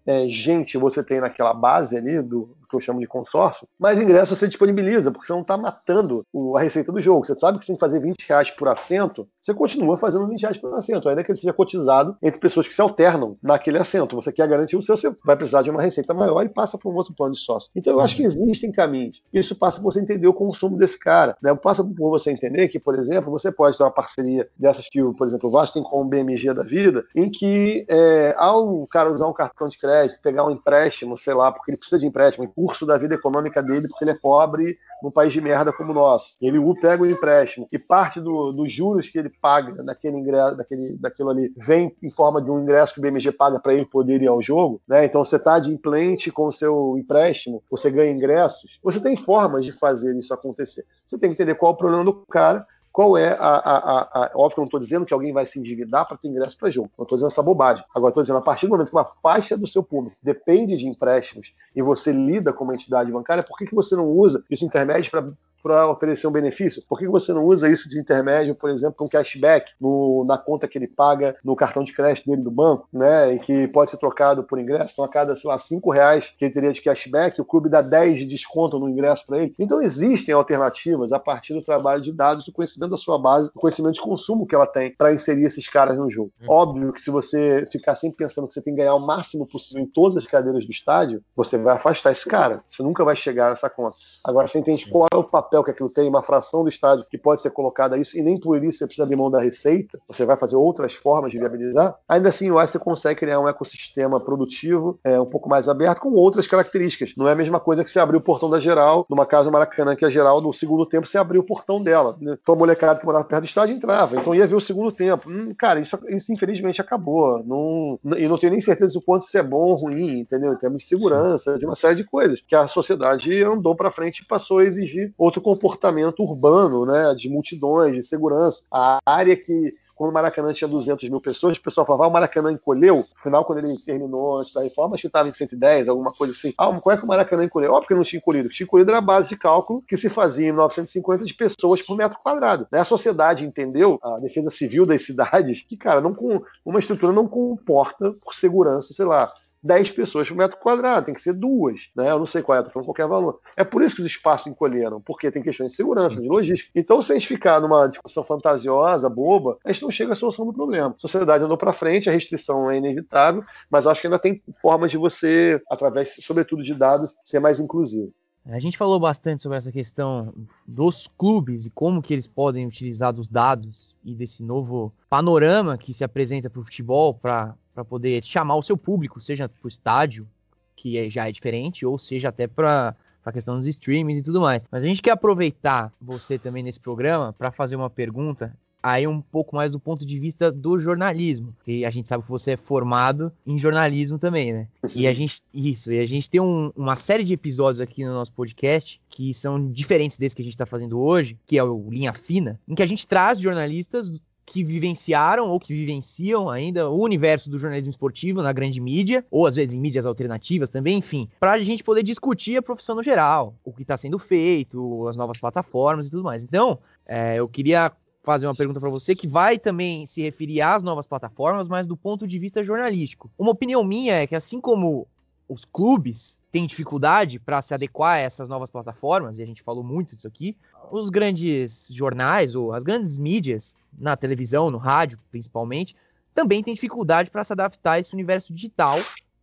é, gente você tem naquela base ali do, que eu chamo de consórcio, mais ingresso você disponibiliza, porque você não está matando a receita do jogo. Você sabe que você tem que fazer 20 reais por assento, você continua fazendo 20 reais por assento, ainda que ele seja cotizado entre pessoas que se alternam naquele assento. Você quer garantir o seu, você vai precisar de uma receita maior e passa para um outro plano de sócio. Então eu acho que existem caminhos. Isso passa por você entender o consumo desse cara. Né? Passa por você entender que, por exemplo, você pode ter uma parceria dessas que, por exemplo, o Vasco tem com o BMG da vida, em que é, ao cara usar um cartão de crédito, pegar um empréstimo, sei lá, porque ele precisa de empréstimo, curso da vida econômica dele porque ele é pobre num país de merda como o nosso. Ele pega o empréstimo e parte do, dos juros que ele paga daquele ingresso, daquele, daquilo ali, vem em forma de um ingresso que o BMG paga para ele poder ir ao jogo, né? Então você está de implante com o seu empréstimo, você ganha ingressos. Você tem formas de fazer isso acontecer. Você tem que entender qual é o problema do cara qual é a. a, a, óbvio que eu não estou dizendo que alguém vai se endividar para ter ingresso para jogo. Não estou dizendo essa bobagem. Agora, estou dizendo, a partir do momento que uma faixa do seu público depende de empréstimos e você lida com uma entidade bancária, por que, que você não usa esse intermédio para para oferecer um benefício? Por que você não usa isso de intermédio, por exemplo, um cashback no, na conta que ele paga no cartão de crédito dele do banco, né? E que pode ser trocado por ingresso. Então, a cada, sei lá, 5 reais que ele teria de cashback, o clube dá 10 de desconto no ingresso para ele. Então, existem alternativas a partir do trabalho de dados, do conhecimento da sua base, do conhecimento de consumo que ela tem para inserir esses caras no jogo. Hum. Óbvio que se você ficar sempre pensando que você tem que ganhar o máximo possível em todas as cadeiras do estádio, você vai afastar esse cara. Você nunca vai chegar nessa conta. Agora, você entende qual é o papel papel que aquilo tem, uma fração do estádio que pode ser colocada isso, e nem por isso você precisa abrir mão da receita, você vai fazer outras formas de viabilizar, ainda assim eu acho que você consegue criar um ecossistema produtivo é, um pouco mais aberto, com outras características. Não é a mesma coisa que você abrir o portão da Geral, numa casa Maracanã, que a Geral, no segundo tempo, você abriu o portão dela. Né? Então a molecada que morava perto do estádio entrava, então ia ver o segundo tempo. Hum, cara, isso, isso infelizmente acabou. Não, e não tenho nem certeza do quanto isso é bom ou ruim, entendeu? Em termos de segurança, de uma série de coisas, que a sociedade andou para frente e passou a exigir outro comportamento comportamento urbano, né, de multidões, de segurança. A área que quando o Maracanã tinha 200 mil pessoas, o pessoal falava, ah, o Maracanã encolheu. No final, quando ele terminou antes da reforma, acho que estava em 110, alguma coisa assim. Ah, qual é que o Maracanã encolheu? Óbvio que não tinha encolhido. Tinha encolhido era a base de cálculo que se fazia em 1950 de pessoas por metro quadrado. Né? A sociedade entendeu, a defesa civil das cidades, que, cara, não, uma estrutura não comporta por segurança, sei lá, 10 pessoas por metro quadrado, tem que ser duas, né? Eu não sei qual é, tô falando qualquer valor. É por isso que os espaços encolheram, porque tem questões de segurança, de logística. Então, se a gente ficar numa discussão fantasiosa, boba, a gente não chega à solução do problema. A sociedade andou para frente, a restrição é inevitável, mas acho que ainda tem formas de você, através, sobretudo, de dados, ser mais inclusivo. A gente falou bastante sobre essa questão dos clubes e como que eles podem utilizar dos dados e desse novo panorama que se apresenta para o futebol para poder chamar o seu público, seja para o estádio, que é, já é diferente, ou seja até para a questão dos streamings e tudo mais. Mas a gente quer aproveitar você também nesse programa para fazer uma pergunta aí um pouco mais do ponto de vista do jornalismo. E a gente sabe que você é formado em jornalismo também, né? E a gente isso, e a gente tem um, uma série de episódios aqui no nosso podcast que são diferentes desse que a gente está fazendo hoje, que é o Linha Fina, em que a gente traz jornalistas que vivenciaram ou que vivenciam ainda o universo do jornalismo esportivo na grande mídia, ou às vezes em mídias alternativas também, enfim, para a gente poder discutir a profissão no geral, o que está sendo feito, as novas plataformas e tudo mais. Então, é, eu queria fazer uma pergunta para você que vai também se referir às novas plataformas, mas do ponto de vista jornalístico. Uma opinião minha é que assim como os clubes têm dificuldade para se adequar a essas novas plataformas, e a gente falou muito disso aqui, os grandes jornais ou as grandes mídias, na televisão, no rádio principalmente, também têm dificuldade para se adaptar a esse universo digital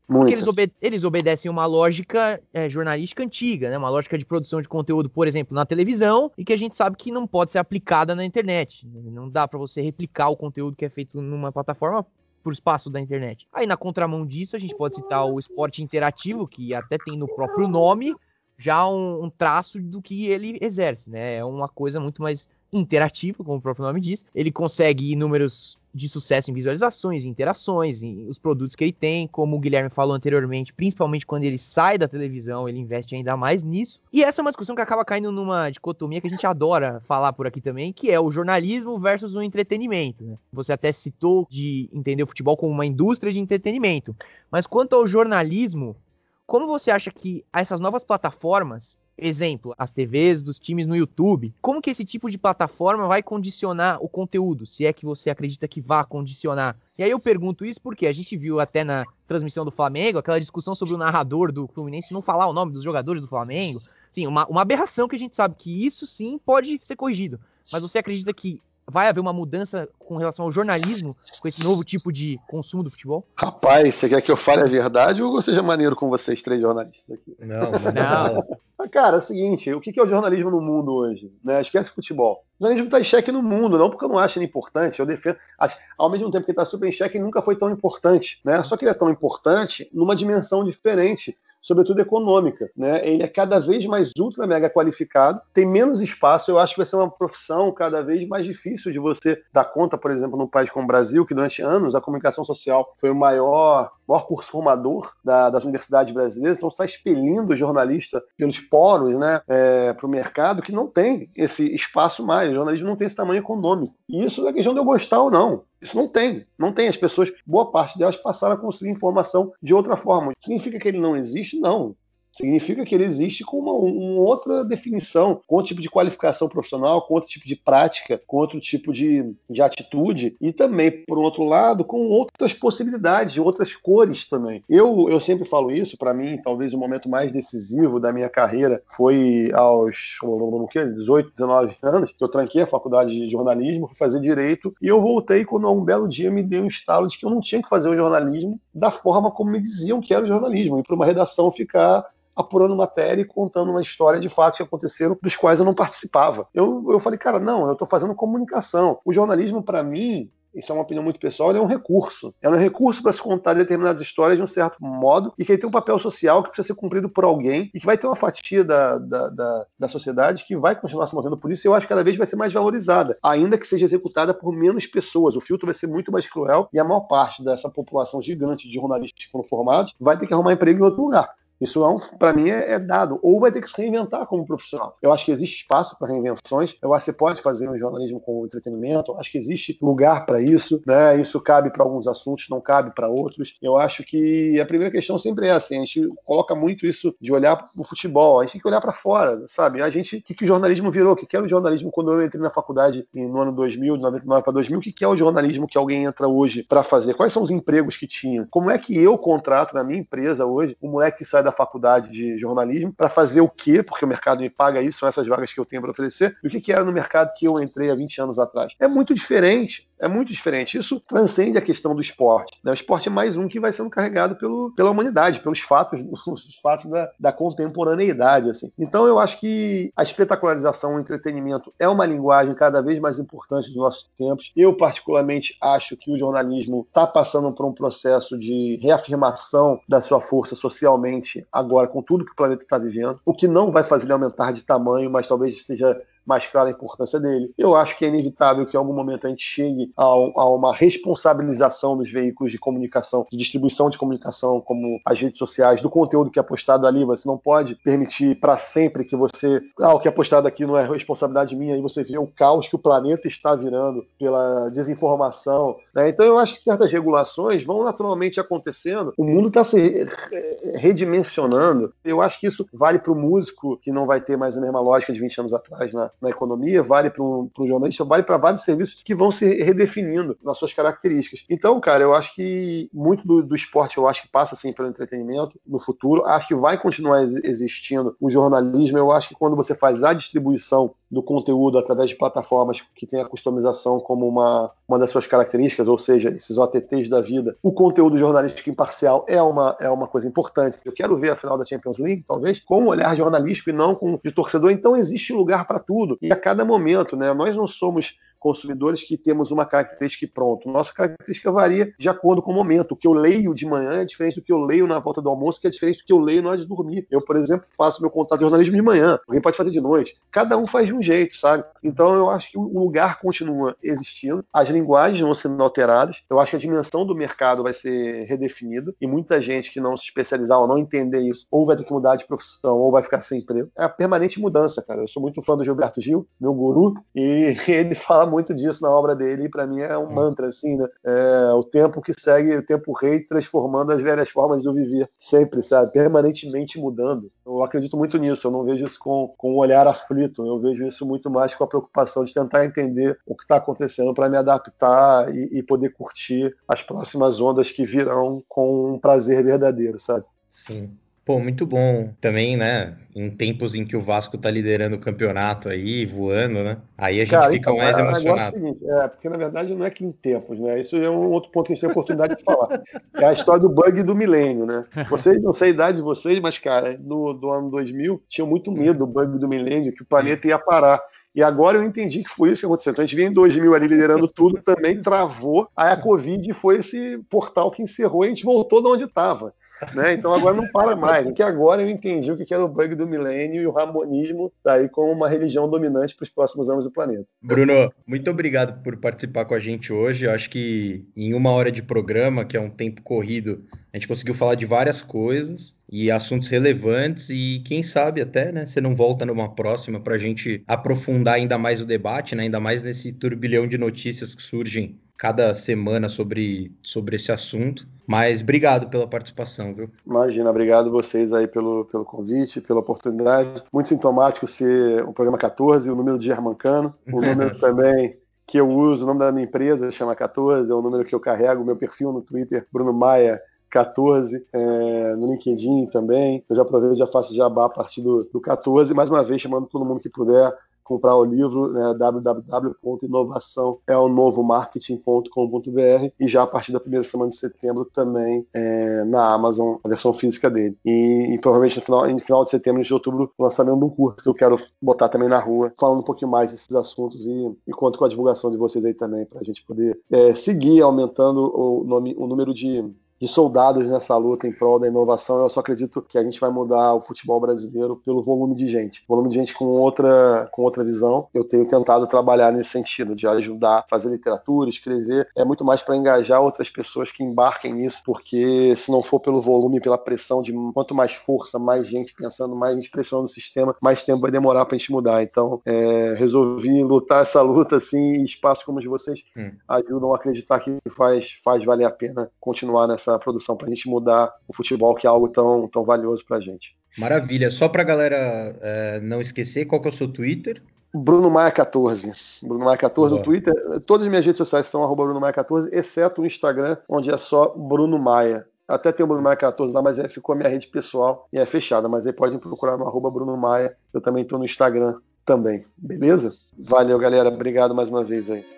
porque eles, obede eles, obedecem uma lógica é, jornalística antiga, né? Uma lógica de produção de conteúdo, por exemplo, na televisão, e que a gente sabe que não pode ser aplicada na internet. Não dá para você replicar o conteúdo que é feito numa plataforma por espaço da internet. Aí, na contramão disso, a gente pode citar o esporte interativo, que até tem no próprio nome já um, um traço do que ele exerce, né? É uma coisa muito mais interativo, como o próprio nome diz. Ele consegue números de sucesso em visualizações, em interações, em os produtos que ele tem, como o Guilherme falou anteriormente, principalmente quando ele sai da televisão, ele investe ainda mais nisso. E essa é uma discussão que acaba caindo numa dicotomia que a gente adora falar por aqui também, que é o jornalismo versus o entretenimento. Né? Você até citou de entender o futebol como uma indústria de entretenimento, mas quanto ao jornalismo, como você acha que essas novas plataformas Exemplo, as TVs dos times no YouTube. Como que esse tipo de plataforma vai condicionar o conteúdo? Se é que você acredita que vá condicionar. E aí eu pergunto isso porque a gente viu até na transmissão do Flamengo aquela discussão sobre o narrador do Fluminense não falar o nome dos jogadores do Flamengo. Sim, uma, uma aberração que a gente sabe que isso sim pode ser corrigido. Mas você acredita que vai haver uma mudança com relação ao jornalismo, com esse novo tipo de consumo do futebol? Rapaz, você quer que eu fale a verdade ou seja maneiro com vocês três jornalistas aqui? Não, não. Cara, é o seguinte, o que é o jornalismo no mundo hoje? Né? Esquece futebol. O jornalismo está em xeque no mundo, não porque eu não acho ele importante, eu defendo. Ao mesmo tempo que ele está super em xeque, ele nunca foi tão importante. Né? Só que ele é tão importante numa dimensão diferente sobretudo econômica. Né? Ele é cada vez mais ultra mega qualificado, tem menos espaço. Eu acho que vai ser uma profissão cada vez mais difícil de você dar conta, por exemplo, num país como o Brasil, que durante anos a comunicação social foi o maior, maior curso formador da, das universidades brasileiras, então está expelindo jornalista pelos poros né, é, para o mercado que não tem esse espaço mais. O jornalismo não tem esse tamanho econômico. E isso é questão de eu gostar ou não. Isso não tem. Não tem. As pessoas, boa parte delas, passaram a conseguir informação de outra forma. Significa que ele não existe? Não significa que ele existe com uma, uma, outra definição, com outro tipo de qualificação profissional, com outro tipo de prática, com outro tipo de, de atitude e também, por outro lado, com outras possibilidades, outras cores também. Eu, eu sempre falo isso, para mim, talvez o momento mais decisivo da minha carreira foi aos o quê? 18, 19 anos, que eu tranquei a faculdade de jornalismo, fui fazer direito e eu voltei quando um belo dia me deu um estalo de que eu não tinha que fazer o jornalismo da forma como me diziam que era o jornalismo, e para uma redação ficar apurando matéria e contando uma história de fatos que aconteceram dos quais eu não participava. Eu, eu falei, cara, não, eu estou fazendo comunicação. O jornalismo, para mim, isso é uma opinião muito pessoal, ele é um recurso. É um recurso para se contar determinadas histórias de um certo modo e que ele tem um papel social que precisa ser cumprido por alguém e que vai ter uma fatia da, da, da, da sociedade que vai continuar se movendo por isso e eu acho que cada vez vai ser mais valorizada, ainda que seja executada por menos pessoas. O filtro vai ser muito mais cruel e a maior parte dessa população gigante de jornalistas que foram formados vai ter que arrumar emprego em outro lugar. Isso, é um, para mim, é, é, dado. Ou vai ter que se reinventar como profissional. Eu acho que existe espaço para reinvenções. Eu acho que você pode fazer um jornalismo com entretenimento. Eu acho que existe lugar para isso. Né? Isso cabe para alguns assuntos, não cabe para outros. Eu acho que a primeira questão sempre é assim: a gente coloca muito isso de olhar para o futebol. A gente tem que olhar para fora, sabe? A gente, o que, que o jornalismo virou? O que, que era o jornalismo quando eu entrei na faculdade no ano 2000, de 99 para 2000? O que, que é o jornalismo que alguém entra hoje para fazer? Quais são os empregos que tinham? Como é que eu contrato na minha empresa hoje o moleque que sai da faculdade de jornalismo para fazer o quê? Porque o mercado me paga isso, são essas vagas que eu tenho para oferecer. E o que, que era no mercado que eu entrei há 20 anos atrás? É muito diferente. É muito diferente. Isso transcende a questão do esporte. Né? O esporte é mais um que vai sendo carregado pelo, pela humanidade, pelos fatos, os fatos da, da contemporaneidade. Assim. Então eu acho que a espetacularização, o entretenimento é uma linguagem cada vez mais importante dos nossos tempos. Eu, particularmente, acho que o jornalismo está passando por um processo de reafirmação da sua força socialmente agora, com tudo que o planeta está vivendo, o que não vai fazer ele aumentar de tamanho, mas talvez seja mais clara a importância dele. Eu acho que é inevitável que em algum momento a gente chegue a, a, uma responsabilização dos veículos de comunicação, de distribuição de comunicação, como as redes sociais, do conteúdo que é postado ali. Você não pode permitir para sempre que você. Ah, o que é postado aqui não é responsabilidade minha, e você vê o caos que o planeta está virando pela desinformação. Né? Então eu acho que certas regulações vão naturalmente acontecendo. O mundo está se redimensionando. Eu acho que isso vale para o músico que não vai ter mais a mesma lógica de 20 anos atrás, né? Na economia, vale para um, jornalista, vale para vários serviços que vão se redefinindo nas suas características. Então, cara, eu acho que muito do, do esporte, eu acho que passa assim pelo entretenimento no futuro. Acho que vai continuar existindo o jornalismo. Eu acho que quando você faz a distribuição do conteúdo através de plataformas que tem a customização como uma, uma das suas características, ou seja, esses OTTs da vida. O conteúdo jornalístico imparcial é uma, é uma coisa importante. Eu quero ver a final da Champions League, talvez, com um olhar jornalístico e não com de torcedor. Então existe lugar para tudo. E a cada momento, né? Nós não somos consumidores que temos uma característica e pronto. Nossa característica varia de acordo com o momento. O que eu leio de manhã é diferente do que eu leio na volta do almoço, que é diferente do que eu leio na hora de dormir. Eu, por exemplo, faço meu contato de jornalismo de manhã, alguém pode fazer de noite. Cada um faz de um jeito, sabe? Então eu acho que o lugar continua existindo, as linguagens vão sendo alteradas, eu acho que a dimensão do mercado vai ser redefinida e muita gente que não se especializar ou não entender isso, ou vai ter que mudar de profissão, ou vai ficar sem emprego. É a permanente mudança, cara. Eu sou muito fã do Gilberto Gil, meu guru, e ele fala muito disso na obra dele, e para mim é um mantra, assim, né? É, o tempo que segue, o tempo rei, transformando as velhas formas do viver, sempre, sabe? Permanentemente mudando. Eu acredito muito nisso, eu não vejo isso com, com um olhar aflito, eu vejo isso muito mais com a preocupação de tentar entender o que está acontecendo para me adaptar e, e poder curtir as próximas ondas que virão com um prazer verdadeiro, sabe? Sim. Pô, muito bom também, né? Em tempos em que o Vasco tá liderando o campeonato aí, voando, né? Aí a gente Cara, fica então, mais é, emocionado. É, seguinte, é, porque na verdade não é que em tempos, né? Isso é um outro ponto que a gente tem a oportunidade de falar. É a história do bug do milênio, né? Vocês, não sei a idade de vocês, mas, cara, no, do ano 2000, tinham muito medo do bug do milênio, que o planeta ia parar. E agora eu entendi que foi isso que aconteceu. Então a gente vinha em 2000 ali liderando tudo, também travou. Aí a Covid foi esse portal que encerrou e a gente voltou de onde estava. Né? Então agora não para mais. Porque agora eu entendi o que era o bug do milênio e o ramonismo daí como uma religião dominante para os próximos anos do planeta. Bruno, muito obrigado por participar com a gente hoje. Eu acho que em uma hora de programa, que é um tempo corrido, a gente conseguiu falar de várias coisas e assuntos relevantes e quem sabe até, né, você não volta numa próxima para a gente aprofundar ainda mais o debate, né, ainda mais nesse turbilhão de notícias que surgem cada semana sobre, sobre esse assunto. Mas obrigado pela participação, viu? Imagina, obrigado vocês aí pelo, pelo convite, pela oportunidade. Muito sintomático ser o programa 14, o número de Germancano, o número também que eu uso, o nome da minha empresa chama 14, é o número que eu carrego, meu perfil no Twitter, Bruno Maia 14, é, no LinkedIn também. Eu já aproveito, já faço jabá a partir do, do 14. Mais uma vez, chamando todo mundo que puder comprar o livro né, www.inovaçãoeonovomarketing.com.br e já a partir da primeira semana de setembro também é, na Amazon, a versão física dele. E, e, provavelmente no final, no final de setembro, de outubro, o lançamento de um curso que eu quero botar também na rua, falando um pouquinho mais desses assuntos e, e conto com a divulgação de vocês aí também, para a gente poder é, seguir aumentando o, nome, o número de de soldados nessa luta em prol da inovação. Eu só acredito que a gente vai mudar o futebol brasileiro pelo volume de gente, volume de gente com outra, com outra visão. Eu tenho tentado trabalhar nesse sentido, de ajudar, fazer literatura, escrever. É muito mais para engajar outras pessoas que embarquem nisso, porque se não for pelo volume, pela pressão de quanto mais força, mais gente pensando, mais gente pressionando o sistema, mais tempo vai demorar para a gente mudar. Então, é, resolvi lutar essa luta assim, e espaços como os de vocês hum. ajudam a acreditar que faz, faz valer a pena continuar nessa essa produção para a gente mudar o futebol, que é algo tão, tão valioso para a gente. Maravilha. Só para a galera é, não esquecer, qual que é o seu Twitter? Bruno Maia 14. Bruno Maia 14 no Twitter. Todas as minhas redes sociais são arroba Bruno Maia 14, exceto o Instagram, onde é só Bruno Maia. Até tem o Bruno Maia 14 lá, mas é, ficou a minha rede pessoal e é fechada. Mas aí podem procurar no arroba Bruno Maia. Eu também estou no Instagram também. Beleza? Valeu, galera. Obrigado mais uma vez aí.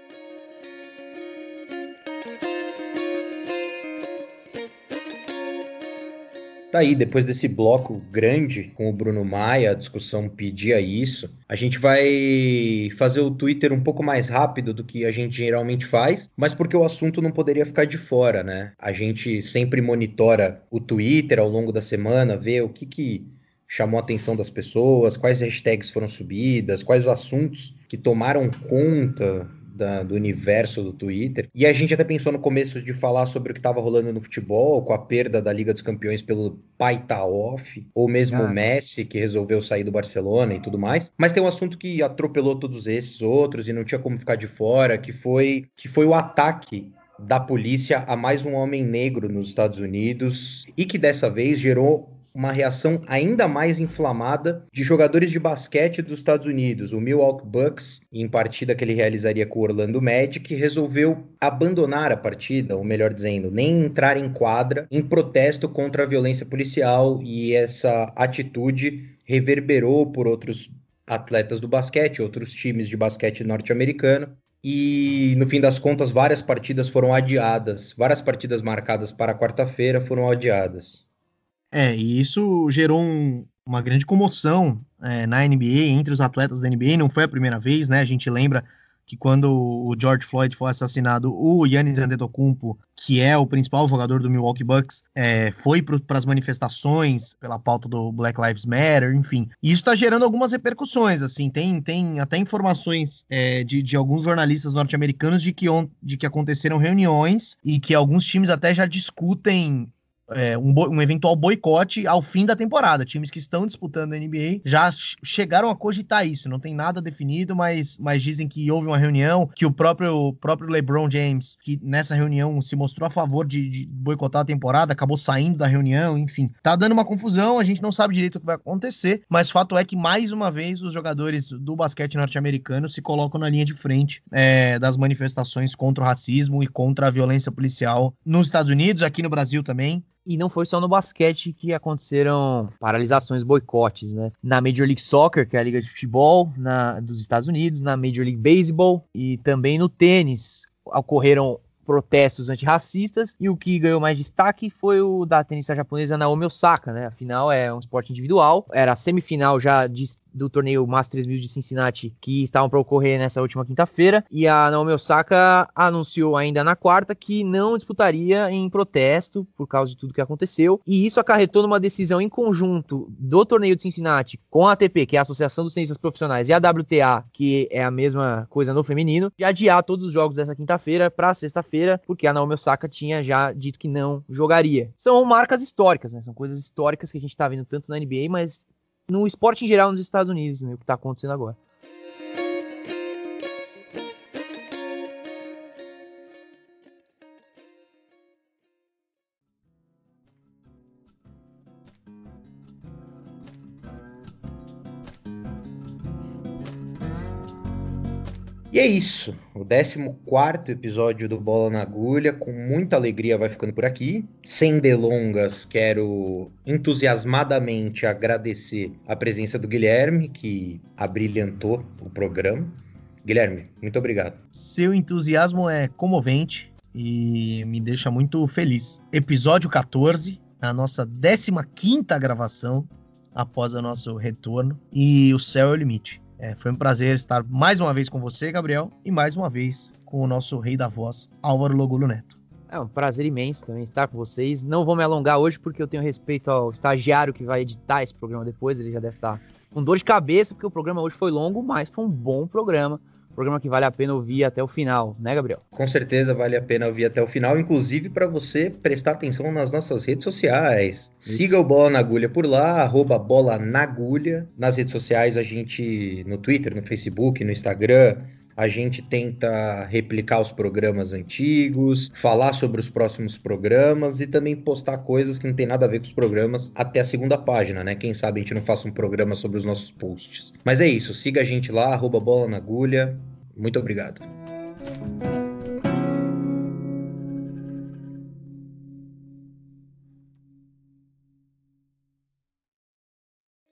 Tá aí, depois desse bloco grande com o Bruno Maia, a discussão pedia isso. A gente vai fazer o Twitter um pouco mais rápido do que a gente geralmente faz, mas porque o assunto não poderia ficar de fora, né? A gente sempre monitora o Twitter ao longo da semana, vê o que que chamou a atenção das pessoas, quais hashtags foram subidas, quais os assuntos que tomaram conta da, do universo do Twitter. E a gente até pensou no começo de falar sobre o que estava rolando no futebol, com a perda da Liga dos Campeões pelo pai tá off, ou mesmo o Messi, que resolveu sair do Barcelona e tudo mais. Mas tem um assunto que atropelou todos esses outros e não tinha como ficar de fora, que foi, que foi o ataque da polícia a mais um homem negro nos Estados Unidos e que dessa vez gerou uma reação ainda mais inflamada de jogadores de basquete dos Estados Unidos. O Milwaukee Bucks, em partida que ele realizaria com o Orlando Magic, resolveu abandonar a partida, ou melhor dizendo, nem entrar em quadra em protesto contra a violência policial e essa atitude reverberou por outros atletas do basquete, outros times de basquete norte-americano. E no fim das contas, várias partidas foram adiadas, várias partidas marcadas para quarta-feira foram adiadas. É, e isso gerou um, uma grande comoção é, na NBA, entre os atletas da NBA. Não foi a primeira vez, né? A gente lembra que quando o George Floyd foi assassinado, o Yannis Antetokounmpo, que é o principal jogador do Milwaukee Bucks, é, foi para as manifestações pela pauta do Black Lives Matter, enfim. E isso está gerando algumas repercussões, assim, tem, tem até informações é, de, de alguns jornalistas norte-americanos de que, de que aconteceram reuniões e que alguns times até já discutem é, um, um, eventual boicote ao fim da temporada. Times que estão disputando a NBA já chegaram a cogitar isso. Não tem nada definido, mas, mas dizem que houve uma reunião, que o próprio, próprio LeBron James, que nessa reunião se mostrou a favor de, de boicotar a temporada, acabou saindo da reunião, enfim. Tá dando uma confusão, a gente não sabe direito o que vai acontecer, mas fato é que mais uma vez os jogadores do basquete norte-americano se colocam na linha de frente é, das manifestações contra o racismo e contra a violência policial nos Estados Unidos, aqui no Brasil também. E não foi só no basquete que aconteceram paralisações, boicotes, né? Na Major League Soccer, que é a liga de futebol na, dos Estados Unidos, na Major League Baseball e também no tênis ocorreram protestos antirracistas e o que ganhou mais destaque foi o da tenista japonesa Naomi Osaka, né? Afinal, é um esporte individual, era a semifinal já de do torneio Masters 1000 de Cincinnati que estavam para ocorrer nessa última quinta-feira. E a Naomi Osaka anunciou ainda na quarta que não disputaria em protesto por causa de tudo que aconteceu. E isso acarretou numa decisão em conjunto do torneio de Cincinnati com a ATP, que é a Associação dos Cientistas Profissionais, e a WTA, que é a mesma coisa no feminino, de adiar todos os jogos dessa quinta-feira para sexta-feira, porque a Naomi Osaka tinha já dito que não jogaria. São marcas históricas, né? São coisas históricas que a gente está vendo tanto na NBA, mas no esporte em geral nos Estados Unidos, né, o que está acontecendo agora. E é isso. O 14 episódio do Bola na Agulha, com muita alegria, vai ficando por aqui. Sem delongas, quero entusiasmadamente agradecer a presença do Guilherme, que abrilhantou o programa. Guilherme, muito obrigado. Seu entusiasmo é comovente e me deixa muito feliz. Episódio 14, a nossa 15 gravação após o nosso retorno, e o céu é o limite. É, foi um prazer estar mais uma vez com você, Gabriel, e mais uma vez com o nosso rei da voz, Álvaro Logulo Neto. É um prazer imenso também estar com vocês. Não vou me alongar hoje porque eu tenho respeito ao estagiário que vai editar esse programa depois. Ele já deve estar com dor de cabeça porque o programa hoje foi longo, mas foi um bom programa programa que vale a pena ouvir até o final, né, Gabriel? Com certeza vale a pena ouvir até o final, inclusive para você prestar atenção nas nossas redes sociais. Isso. Siga o Bola na Agulha por lá, arroba Bola na Agulha. Nas redes sociais, a gente, no Twitter, no Facebook, no Instagram, a gente tenta replicar os programas antigos, falar sobre os próximos programas e também postar coisas que não tem nada a ver com os programas até a segunda página, né? Quem sabe a gente não faça um programa sobre os nossos posts. Mas é isso, siga a gente lá, arroba bola na agulha. Muito obrigado.